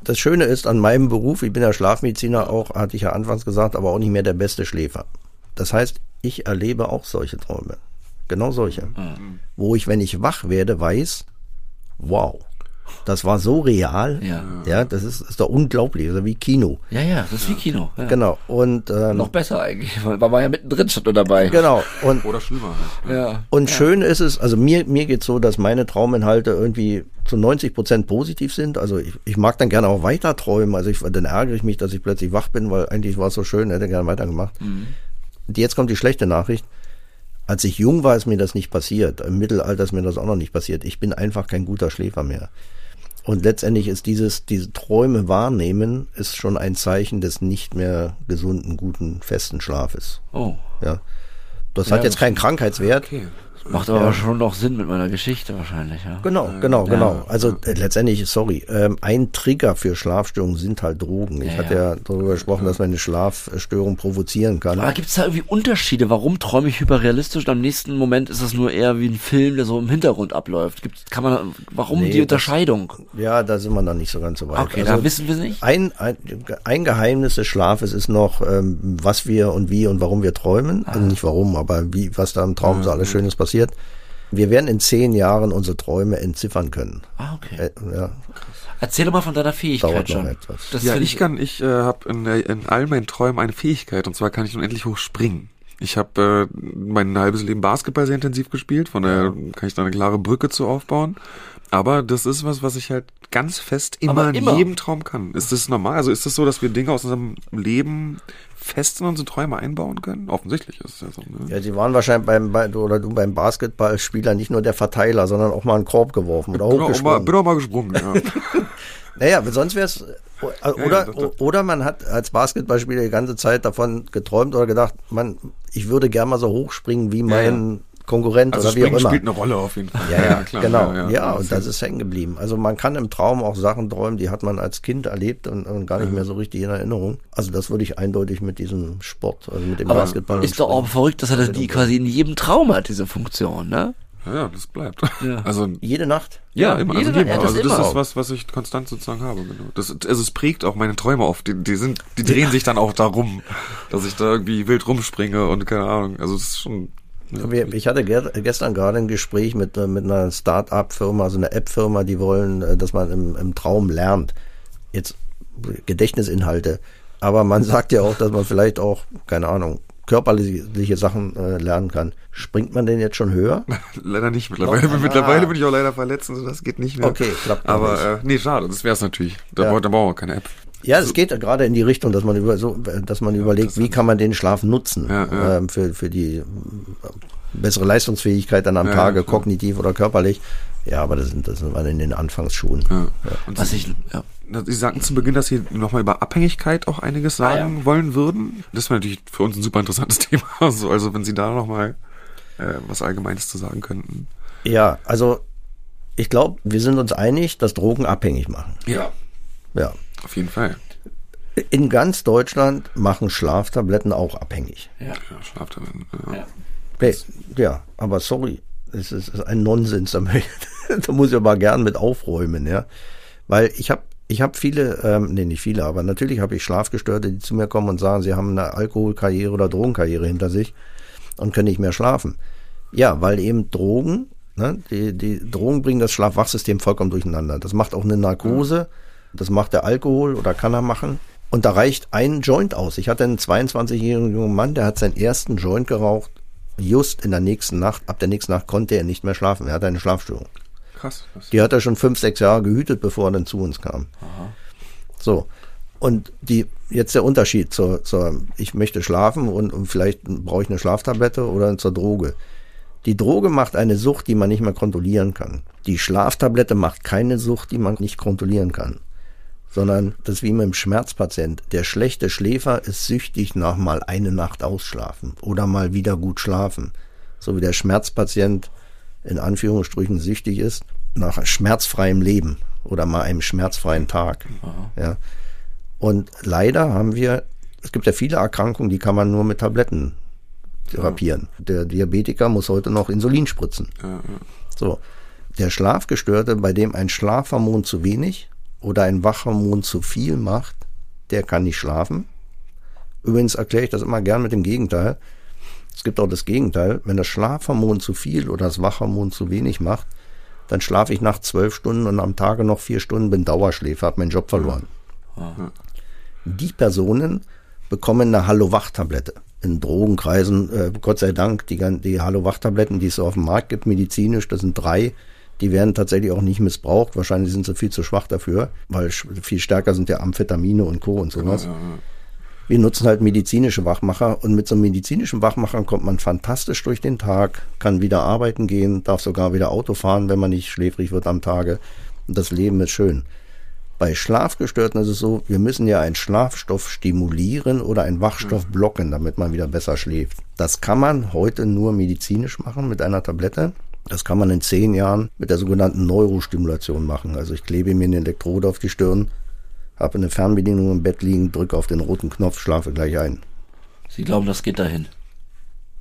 Das Schöne ist an meinem Beruf, ich bin ja Schlafmediziner auch, hatte ich ja anfangs gesagt, aber auch nicht mehr der beste Schläfer. Das heißt, ich erlebe auch solche Träume. Genau solche. Wo ich, wenn ich wach werde, weiß, wow, das war so real. Ja. Ja, das ist, ist doch unglaublich. Das ist wie Kino. Ja, ja, das ist wie Kino. Ja. Genau. Und, ähm, Noch besser eigentlich, weil man war ja mittendrin schon dabei. genau. Und, Oder schlimmer halt. Ja. Und schön ist es, also mir, mir geht's so, dass meine Trauminhalte irgendwie zu 90 Prozent positiv sind. Also ich, ich mag dann gerne auch weiter träumen. Also ich, dann ärgere ich mich, dass ich plötzlich wach bin, weil eigentlich war es so schön, hätte gerne weitergemacht. Und jetzt kommt die schlechte Nachricht. Als ich jung war, ist mir das nicht passiert. Im Mittelalter ist mir das auch noch nicht passiert. Ich bin einfach kein guter Schläfer mehr. Und letztendlich ist dieses, diese Träume wahrnehmen, ist schon ein Zeichen des nicht mehr gesunden, guten, festen Schlafes. Oh. Ja. Das Ja, hat jetzt keinen Krankheitswert. Okay. Macht aber schon noch Sinn mit meiner Geschichte wahrscheinlich, ja. Genau, genau, genau. Also äh, letztendlich, sorry, ähm, ein Trigger für Schlafstörungen sind halt Drogen. Ich Ja, hatte ja darüber gesprochen, dass man eine Schlafstörung provozieren kann. Aber gibt es da irgendwie Unterschiede? Warum träume ich hyperrealistisch und am nächsten Moment ist das nur eher wie ein Film, der so im Hintergrund abläuft? Gibt's, kann man, warum Nee, die das- Unterscheidung? Ja, da sind wir dann nicht so ganz so weit. Okay, also, da wissen wir nicht. ein, ein, ein Geheimnis des Schlafes ist noch, ähm, was wir und wie und warum wir träumen. Also nicht warum, aber wie, was da im Traum so alles Schönes passiert. Wir werden in zehn Jahren unsere Träume entziffern können. Ah, okay. Äh, ja, Erzähl doch mal von deiner Fähigkeit Dauert noch schon. etwas. Das Ja, find ich kann, ich äh, habe in, äh, in all meinen Träumen eine Fähigkeit und zwar kann ich unendlich hoch springen. Ich habe äh, mein halbes Leben Basketball sehr intensiv gespielt, von daher kann ich da eine klare Brücke zu aufbauen. Aber das ist was, was ich halt ganz fest immer Aber in immer? jedem Traum kann. Ist das normal? Also ist das so, dass wir Dinge aus unserem Leben fest in unsere Träume einbauen können? Offensichtlich ist es ja so. Ne? Ja, sie waren wahrscheinlich beim, bei, oder du beim Basketballspieler nicht nur der Verteiler, sondern auch mal einen Korb geworfen oder Bin auch mal, hochgesprungen. bin auch mal gesprungen, ja. Naja, sonst wäre es, oder, ja, das- das- oder man hat als Basketballspieler die ganze Zeit davon geträumt oder gedacht, man, ich würde gern mal so hochspringen wie mein Konkurrent Also oder wie auch Springen immer. spielt eine Rolle auf jeden Fall. Ja, ja, klar. genau. Ja, Ja, und das ist hängen geblieben. Also man kann im Traum auch Sachen träumen, die hat man als Kind erlebt und, und gar nicht mehr so richtig in Erinnerung. Also das würde ich eindeutig mit diesem Sport, also mit dem aber Basketball. ist doch auch Springen. verrückt, dass er die quasi in jedem Traum hat, diese Funktion, ne? Ja, ja, das bleibt. Ja. Also Jede Nacht? Ja, Ja, immer. jede Also, Nacht, immer. ja, das also das immer. ist was, was ich konstant sozusagen habe. Genau. Das, also es prägt auch meine Träume oft. Die, die sind, die drehen sich dann auch darum, dass ich da irgendwie wild rumspringe und keine Ahnung. Also es ist schon. Ja, Ich hatte ge gestern gerade ein Gespräch mit, äh, mit einer Start-up-Firma, also einer App-Firma, die wollen, äh, dass man im, im Traum lernt. Jetzt Gedächtnisinhalte. Aber man sagt ja auch, dass man vielleicht auch, keine Ahnung, körperliche Sachen äh, lernen kann. Springt man denn jetzt schon höher? leider nicht mittlerweile. Noch? mittlerweile Ah. bin ich auch leider verletzt, also das geht nicht mehr. Okay, klappt Aber äh, nee, schade. Das wäre es natürlich. Da, Ja. da brauchen wir keine App. Ja, es geht ja gerade in die Richtung, dass man über so, dass man überlegt, wie kann man den Schlaf nutzen Ja, ja. Ähm, für für die bessere Leistungsfähigkeit dann am Ja, Tage, ja, kognitiv oder körperlich. Ja, aber das sind, das wir in den Anfangsschuhen. Ja. Und Was ich, ja. Sie sagten zu Beginn, dass Sie nochmal über Abhängigkeit auch einiges sagen Ah, wollen würden. Das wäre natürlich für uns ein super interessantes Thema. Also, also wenn Sie da nochmal äh, was Allgemeines zu sagen könnten. Ja, also ich glaube, wir sind uns einig, dass Drogen abhängig machen. Ja. Ja. Auf jeden Fall. In ganz Deutschland machen Schlaftabletten auch abhängig. Ja. Ja, Schlaftabletten. Ja. Ja. Ja, aber sorry, es ist, ein Nonsens. Da muss ich aber gern mit aufräumen, ja. Weil ich habe ich hab viele, ähm, nee, nicht viele, aber natürlich habe ich Schlafgestörte, die zu mir kommen und sagen, sie haben eine Alkoholkarriere oder Drogenkarriere hinter sich und können nicht mehr schlafen. Ja, weil eben Drogen, ne, die, die Drogen bringen das Schlaf-Wach-System vollkommen durcheinander. Das macht auch eine Narkose, das macht der Alkohol oder kann er machen. Und da reicht ein Joint aus. Ich hatte einen 22-jährigen jungen Mann, der hat seinen ersten Joint geraucht, just in der nächsten Nacht. Ab der nächsten Nacht konnte er nicht mehr schlafen. Er hatte eine Schlafstörung. Krass. Die hat er schon fünf, sechs Jahre gehütet, bevor er dann zu uns kam. So. Und die, jetzt der Unterschied zur, zur ich möchte schlafen und, und vielleicht brauche ich eine Schlaftablette oder zur Droge. Die Droge macht eine Sucht, die man nicht mehr kontrollieren kann. Die Schlaftablette macht keine Sucht, die man nicht kontrollieren kann. Sondern das ist wie mit dem Schmerzpatient. Der schlechte Schläfer ist süchtig nach mal eine Nacht ausschlafen oder mal wieder gut schlafen. So wie der Schmerzpatient in Anführungsstrichen süchtig ist nach schmerzfreiem Leben oder mal einem schmerzfreien Tag. Ja. Und leider haben wir, es gibt ja viele Erkrankungen, die kann man nur mit Tabletten therapieren. Der Diabetiker muss heute noch Insulin spritzen. Ja, ja. So. Der Schlafgestörte, bei dem ein Schlafhormon zu wenig oder ein Wachhormon zu viel macht, der kann nicht schlafen. Übrigens erkläre ich das immer gern mit dem Gegenteil. Es gibt auch das Gegenteil. Wenn das Schlafhormon zu viel oder das Wachhormon zu wenig macht, dann schlafe ich nach zwölf Stunden und am Tage noch vier Stunden, bin Dauerschläfer, habe meinen Job verloren. Die Personen bekommen eine Hallo-Wach-Tablette. In Drogenkreisen, äh, Gott sei Dank, die, die Hallo-Wach-Tabletten, die es so auf dem Markt gibt, medizinisch, das sind drei, die werden tatsächlich auch nicht missbraucht. Wahrscheinlich sind sie viel zu schwach dafür, weil viel stärker sind ja Amphetamine und Co. und sowas. Ja, ja. Wir nutzen halt medizinische Wachmacher und mit so einem medizinischen Wachmacher kommt man fantastisch durch den Tag, kann wieder arbeiten gehen, darf sogar wieder Auto fahren, wenn man nicht schläfrig wird am Tage. Und das Leben ist schön. Bei Schlafgestörten ist es so, wir müssen ja einen Schlafstoff stimulieren oder einen Wachstoff blocken, damit man wieder besser schläft. Das kann man heute nur medizinisch machen mit einer Tablette. Das kann man in zehn Jahren mit der sogenannten Neurostimulation machen. Also ich klebe mir eine Elektrode auf die Stirn, habe eine Fernbedienung im Bett liegen, drücke auf den roten Knopf, schlafe gleich ein. Sie glauben, das geht dahin.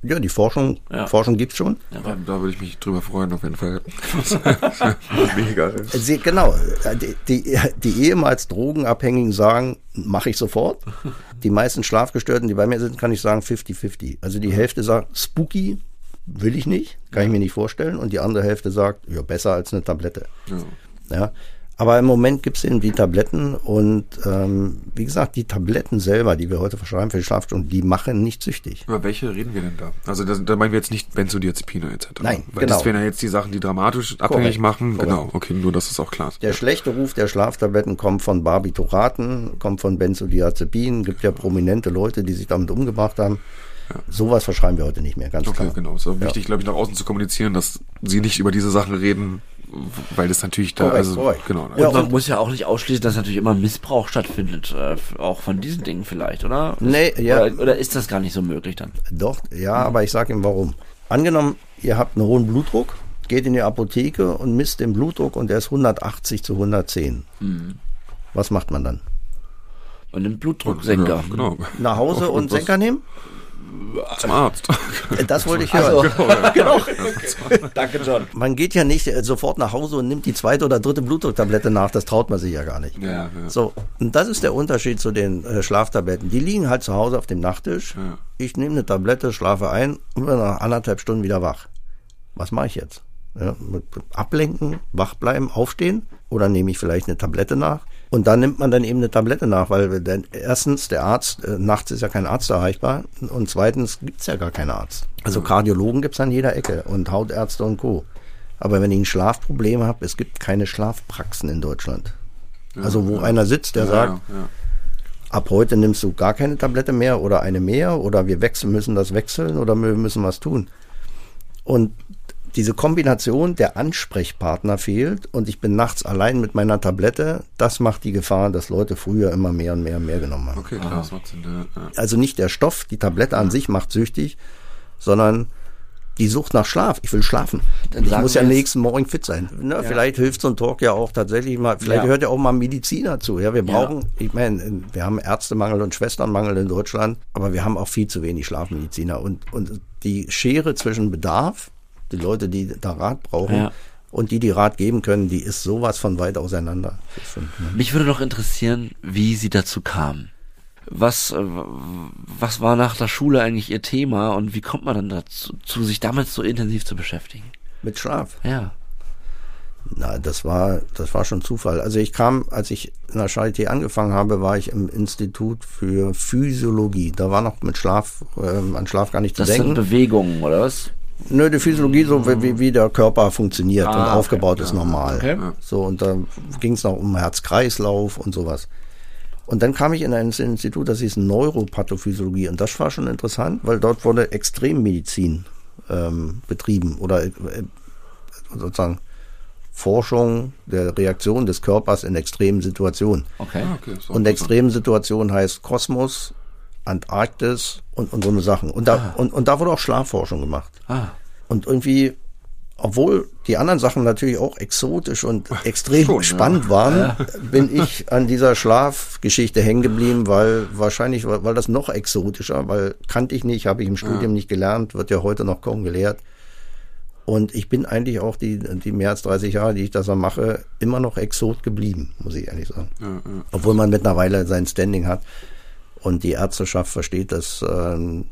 Ja, die Forschung, Ja. Forschung gibt's schon. Da, da würde ich mich drüber freuen, auf jeden Fall. Mega. Sie, genau, die, die, die ehemals Drogenabhängigen sagen, mache ich sofort. Die meisten Schlafgestörten, die bei mir sind, kann ich sagen 50-50. Also die Hälfte sagt, spooky, will ich nicht, kann ich mir nicht vorstellen. Und die andere Hälfte sagt, ja, besser als eine Tablette. Ja. Ja. Aber im Moment gibt's eben die Tabletten und ähm, wie gesagt, die Tabletten selber, die wir heute verschreiben für die Schlafstörung, die machen nicht süchtig. Über welche reden wir denn da? Also da, da meinen wir jetzt nicht Benzodiazepine etc. Nein, Weil genau. Das wären ja jetzt die Sachen, die dramatisch abhängig Korrekt, machen. korrekt. Genau, okay, nur dass es auch klar ist. Der schlechte Ruf der Schlaftabletten kommt von Barbituraten, kommt von Benzodiazepinen. Gibt ja prominente Leute, die sich damit umgebracht haben. Sowas verschreiben wir heute nicht mehr, ganz Okay, klar. genau. Es ist auch wichtig, glaube ich, nach außen zu kommunizieren, dass sie nicht über diese Sachen reden, weil das natürlich da, Korrekt, also, korrekt. genau. Ja, Und man und- muss ja auch nicht ausschließen, dass natürlich immer Missbrauch stattfindet, äh, auch von diesen Dingen vielleicht, oder? Nee, ja. Oder, oder ist das gar nicht so möglich dann? Doch, ja, aber ich sage Ihnen warum. Angenommen, ihr habt einen hohen Blutdruck, geht in die Apotheke und misst den Blutdruck und der ist 180 zu 110. Mhm. Was macht man dann? Und den Blutdrucksenker. Ja, genau. Nach Hause und was Senker nehmen? Zum Arzt. Äh, Das wollte ich hören. genau. Danke, John. Man geht ja nicht äh, sofort nach Hause und nimmt die zweite oder dritte Blutdrucktablette nach, das traut man sich ja gar nicht. Ja, ja. So, und das ist der Unterschied zu den äh, Schlaftabletten. Die liegen halt zu Hause auf dem Nachttisch. Ja. Ich nehme eine Tablette, schlafe ein und bin nach anderthalb Stunden wieder wach. Was mache ich jetzt? Ja, ablenken, wach bleiben, aufstehen? Oder nehme ich vielleicht eine Tablette nach? Und dann nimmt man dann eben eine Tablette nach, weil denn erstens der Arzt, äh, nachts ist ja kein Arzt erreichbar und zweitens gibt's ja gar keinen Arzt. Also Kardiologen gibt's an jeder Ecke und Hautärzte und Co. Aber wenn ich ein Schlafproblem habe, es gibt keine Schlafpraxen in Deutschland. also wo einer sitzt, der ja, sagt, ja, ja. ab heute nimmst du gar keine Tablette mehr oder eine mehr oder wir wechseln, müssen das wechseln oder wir müssen was tun. Und diese Kombination, der Ansprechpartner fehlt und ich bin nachts allein mit meiner Tablette, das macht die Gefahr, dass Leute früher immer mehr und mehr und mehr genommen haben. Okay, klar, das macht Sinn. Ja, ja. Also nicht der Stoff, die Tablette an sich macht süchtig, sondern die Sucht nach Schlaf. Ich will schlafen. Dann ich muss ja nächsten Morgen fit sein. Ne, Vielleicht hilft so ein Talk ja auch tatsächlich mal, vielleicht Ja. hört ja auch mal Mediziner zu. Ja, wir brauchen, ich meine, wir haben Ärztemangel und Schwesternmangel in Deutschland, aber wir haben auch viel zu wenig Schlafmediziner. Und, und die Schere zwischen Bedarf, die Leute, die da Rat brauchen, Ja. und die, die Rat geben können, die ist sowas von weit auseinander. Das ne? Mich würde noch interessieren, wie Sie dazu kamen. Was, äh, was war nach der Schule eigentlich Ihr Thema und wie kommt man dann dazu, zu sich damit so intensiv zu beschäftigen? Mit Schlaf. Ja. Na, das war, das war schon Zufall. Also ich kam, als ich in der Charité angefangen habe, war ich im Institut für Physiologie. Da war noch mit Schlaf, ähm, an Schlaf gar nicht zu Das sind denken. Bewegungen, oder was? Nö, die Physiologie, so wie, wie der Körper funktioniert und Ah, okay. aufgebaut ist normal. Okay. So, und da ging es noch um Herz-Kreislauf und sowas. Und dann kam ich in ein Institut, das hieß Neuropathophysiologie. Und das war schon interessant, weil dort wurde Extremmedizin ähm, betrieben oder äh, sozusagen Forschung der Reaktion des Körpers in extremen Situationen. Okay. Ah, okay, Und extremen Situationen heißt Kosmos, Antarktis und, und so eine Sachen. Und da, und, und da wurde auch Schlafforschung gemacht. Ah. Und irgendwie, obwohl die anderen Sachen natürlich auch exotisch und extrem Schon, ja. spannend waren, bin ich an dieser Schlafgeschichte hängen geblieben, weil wahrscheinlich, weil weil das noch exotischer, weil kannte ich nicht, habe ich im Studium nicht gelernt, wird ja heute noch kaum gelehrt. Und ich bin eigentlich auch die, die mehr als 30 Jahre, die ich das so mache, immer noch Exot geblieben, muss ich ehrlich sagen. Ja, ja. Obwohl man mittlerweile sein Standing hat und die Ärzteschaft versteht, dass ähm,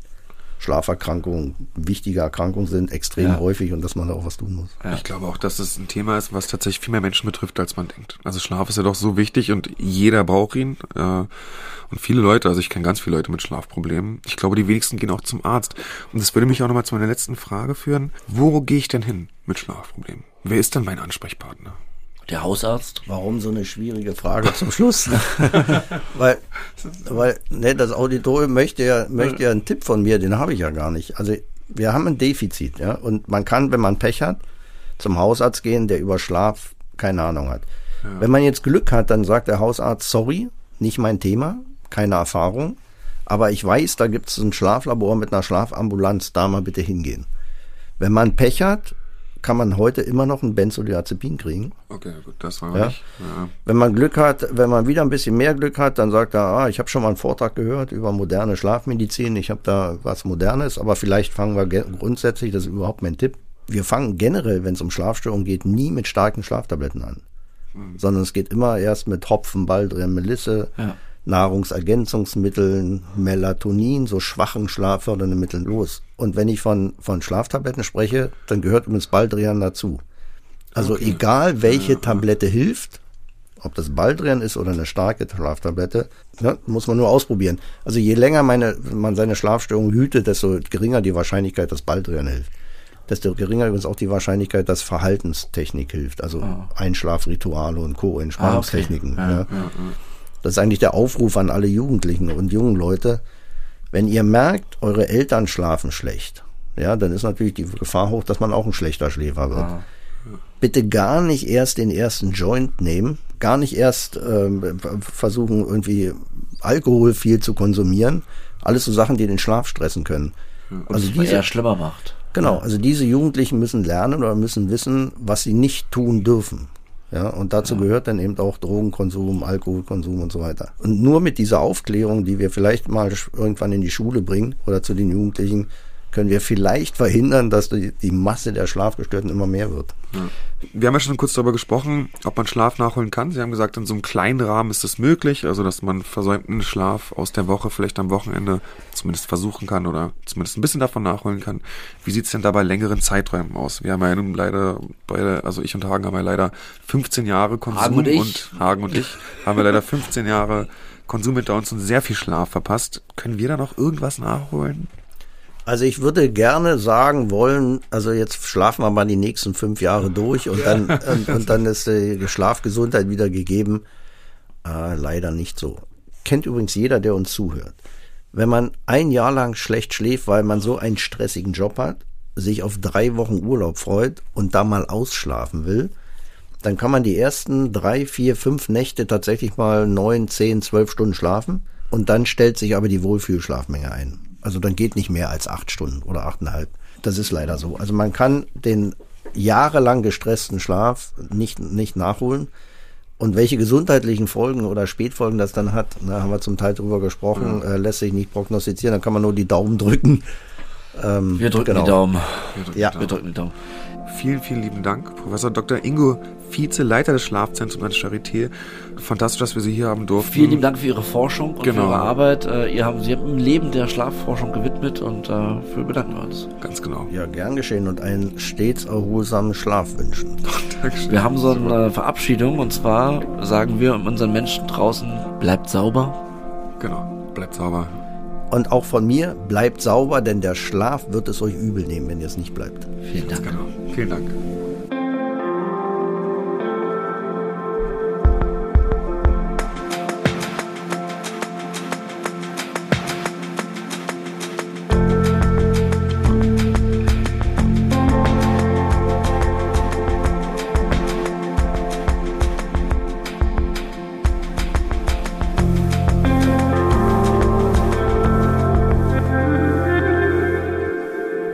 Schlaferkrankungen wichtige Erkrankungen sind, extrem Ja. häufig und dass man da auch was tun muss. Ja. Ich glaube auch, dass es ein Thema ist, was tatsächlich viel mehr Menschen betrifft, als man denkt. Also Schlaf ist ja doch so wichtig und jeder braucht ihn. Äh, und viele Leute, also ich kenne ganz viele Leute mit Schlafproblemen. Ich glaube, die wenigsten gehen auch zum Arzt. Und das würde mich auch nochmal zu meiner letzten Frage führen. Wo gehe ich denn hin mit Schlafproblemen? Wer ist denn mein Ansprechpartner? Der Hausarzt? Warum so eine schwierige Frage zum Schluss? weil, weil ne, das Auditorium möchte ja, möchte ja einen Tipp von mir, den habe ich ja gar nicht. Also wir haben ein Defizit, ja, und man kann, wenn man Pech hat, zum Hausarzt gehen, der über Schlaf keine Ahnung hat. Wenn man jetzt Glück hat, dann sagt der Hausarzt, sorry, nicht mein Thema, keine Erfahrung, aber ich weiß, da gibt es ein Schlaflabor mit einer Schlafambulanz, da mal bitte hingehen. Wenn man Pech hat, kann man heute immer noch ein Benzodiazepin kriegen. Okay, gut, das war Ja. nicht. Ja. Wenn man Glück hat, wenn man wieder ein bisschen mehr Glück hat, dann sagt er, ah, ich habe schon mal einen Vortrag gehört über moderne Schlafmedizin, ich habe da was Modernes, aber vielleicht fangen wir grundsätzlich, das ist überhaupt mein Tipp, wir fangen generell, wenn es um Schlafstörungen geht, nie mit starken Schlaftabletten an, sondern es geht immer erst mit Hopfen, Baldrian, Melisse, Ja. Nahrungsergänzungsmitteln, Melatonin, so schwachen schlaffördernden Mitteln los. Und wenn ich von, von Schlaftabletten spreche, dann gehört übrigens Baldrian dazu. Also egal welche Tablette hilft, ob das Baldrian ist oder eine starke Schlaftablette, ne, muss man nur ausprobieren. Also je länger meine, man seine Schlafstörung hütet, desto geringer die Wahrscheinlichkeit, dass Baldrian hilft. Desto geringer übrigens auch die Wahrscheinlichkeit, dass Verhaltenstechnik hilft. Also Einschlafrituale und Co. Entspannungstechniken. Ah, okay. Ja, ja. Das ist eigentlich der Aufruf an alle Jugendlichen und jungen Leute. Wenn ihr merkt, eure Eltern schlafen schlecht, ja, dann ist natürlich die Gefahr hoch, dass man auch ein schlechter Schläfer wird. Bitte gar nicht erst den ersten Joint nehmen, gar nicht erst ähm, versuchen, irgendwie Alkohol viel zu konsumieren. Alles so Sachen, die den Schlaf stressen können. Also Was diese, eher schlimmer macht. Genau, also diese Jugendlichen müssen lernen oder müssen wissen, was sie nicht tun dürfen. Ja, und dazu gehört dann eben auch Drogenkonsum, Alkoholkonsum und so weiter. Und nur mit dieser Aufklärung, die wir vielleicht mal irgendwann in die Schule bringen oder zu den Jugendlichen, können wir vielleicht verhindern, dass die, die Masse der Schlafgestörten immer mehr wird. Wir haben ja schon kurz darüber gesprochen, ob man Schlaf nachholen kann. Sie haben gesagt, in so einem kleinen Rahmen ist es möglich, also dass man versäumten Schlaf aus der Woche vielleicht am Wochenende zumindest versuchen kann oder zumindest ein bisschen davon nachholen kann. Wie sieht's denn da bei längeren Zeiträumen aus? Wir haben ja nun leider beide, also ich und Hagen haben ja leider 15 Jahre Konsum Hagen und ich. Hagen und ich haben wir leider 15 Jahre Konsum hinter uns und sehr viel Schlaf verpasst. Können wir da noch irgendwas nachholen? Also ich würde gerne sagen wollen, also jetzt schlafen wir mal die nächsten fünf Jahre durch und dann, und, und dann ist die Schlafgesundheit wieder gegeben. Äh, leider nicht so. Kennt übrigens jeder, der uns zuhört. Wenn man ein Jahr lang schlecht schläft, weil man so einen stressigen Job hat, sich auf drei Wochen Urlaub freut und da mal ausschlafen will, dann kann man die ersten drei, vier, fünf Nächte tatsächlich mal neun, zehn, zwölf Stunden schlafen und dann stellt sich aber die Wohlfühlschlafmenge ein. Also dann geht nicht mehr als acht Stunden oder achteinhalb. Das ist leider so. Also man kann den jahrelang gestressten Schlaf nicht, nicht nachholen. Und welche gesundheitlichen Folgen oder Spätfolgen das dann hat, da haben wir zum Teil drüber gesprochen, ja. äh, lässt sich nicht prognostizieren, da kann man nur die Daumen drücken. Ähm, wir drücken genau. die Daumen. Wir drücken ja, wir drücken die Daumen. Vielen, vielen lieben Dank, Professor Dr. Ingo Vize, Leiter des Schlafzentrums der Charité. Fantastisch, dass wir Sie hier haben durften. Vielen lieben Dank für Ihre Forschung und genau. für Ihre Arbeit. Äh, ihr haben, Sie haben im Leben der Schlafforschung gewidmet und äh, für bedanken wir uns. Ganz genau. Ja, gern geschehen und einen stets erholsamen Schlaf wünschen. Dankeschön. Wir haben so eine Verabschiedung und zwar sagen wir unseren Menschen draußen, bleibt sauber. Genau, bleibt sauber. Und auch von mir, bleibt sauber, denn der Schlaf wird es euch übel nehmen, wenn ihr es nicht bleibt. Vielen Dank. Genau. Vielen Dank.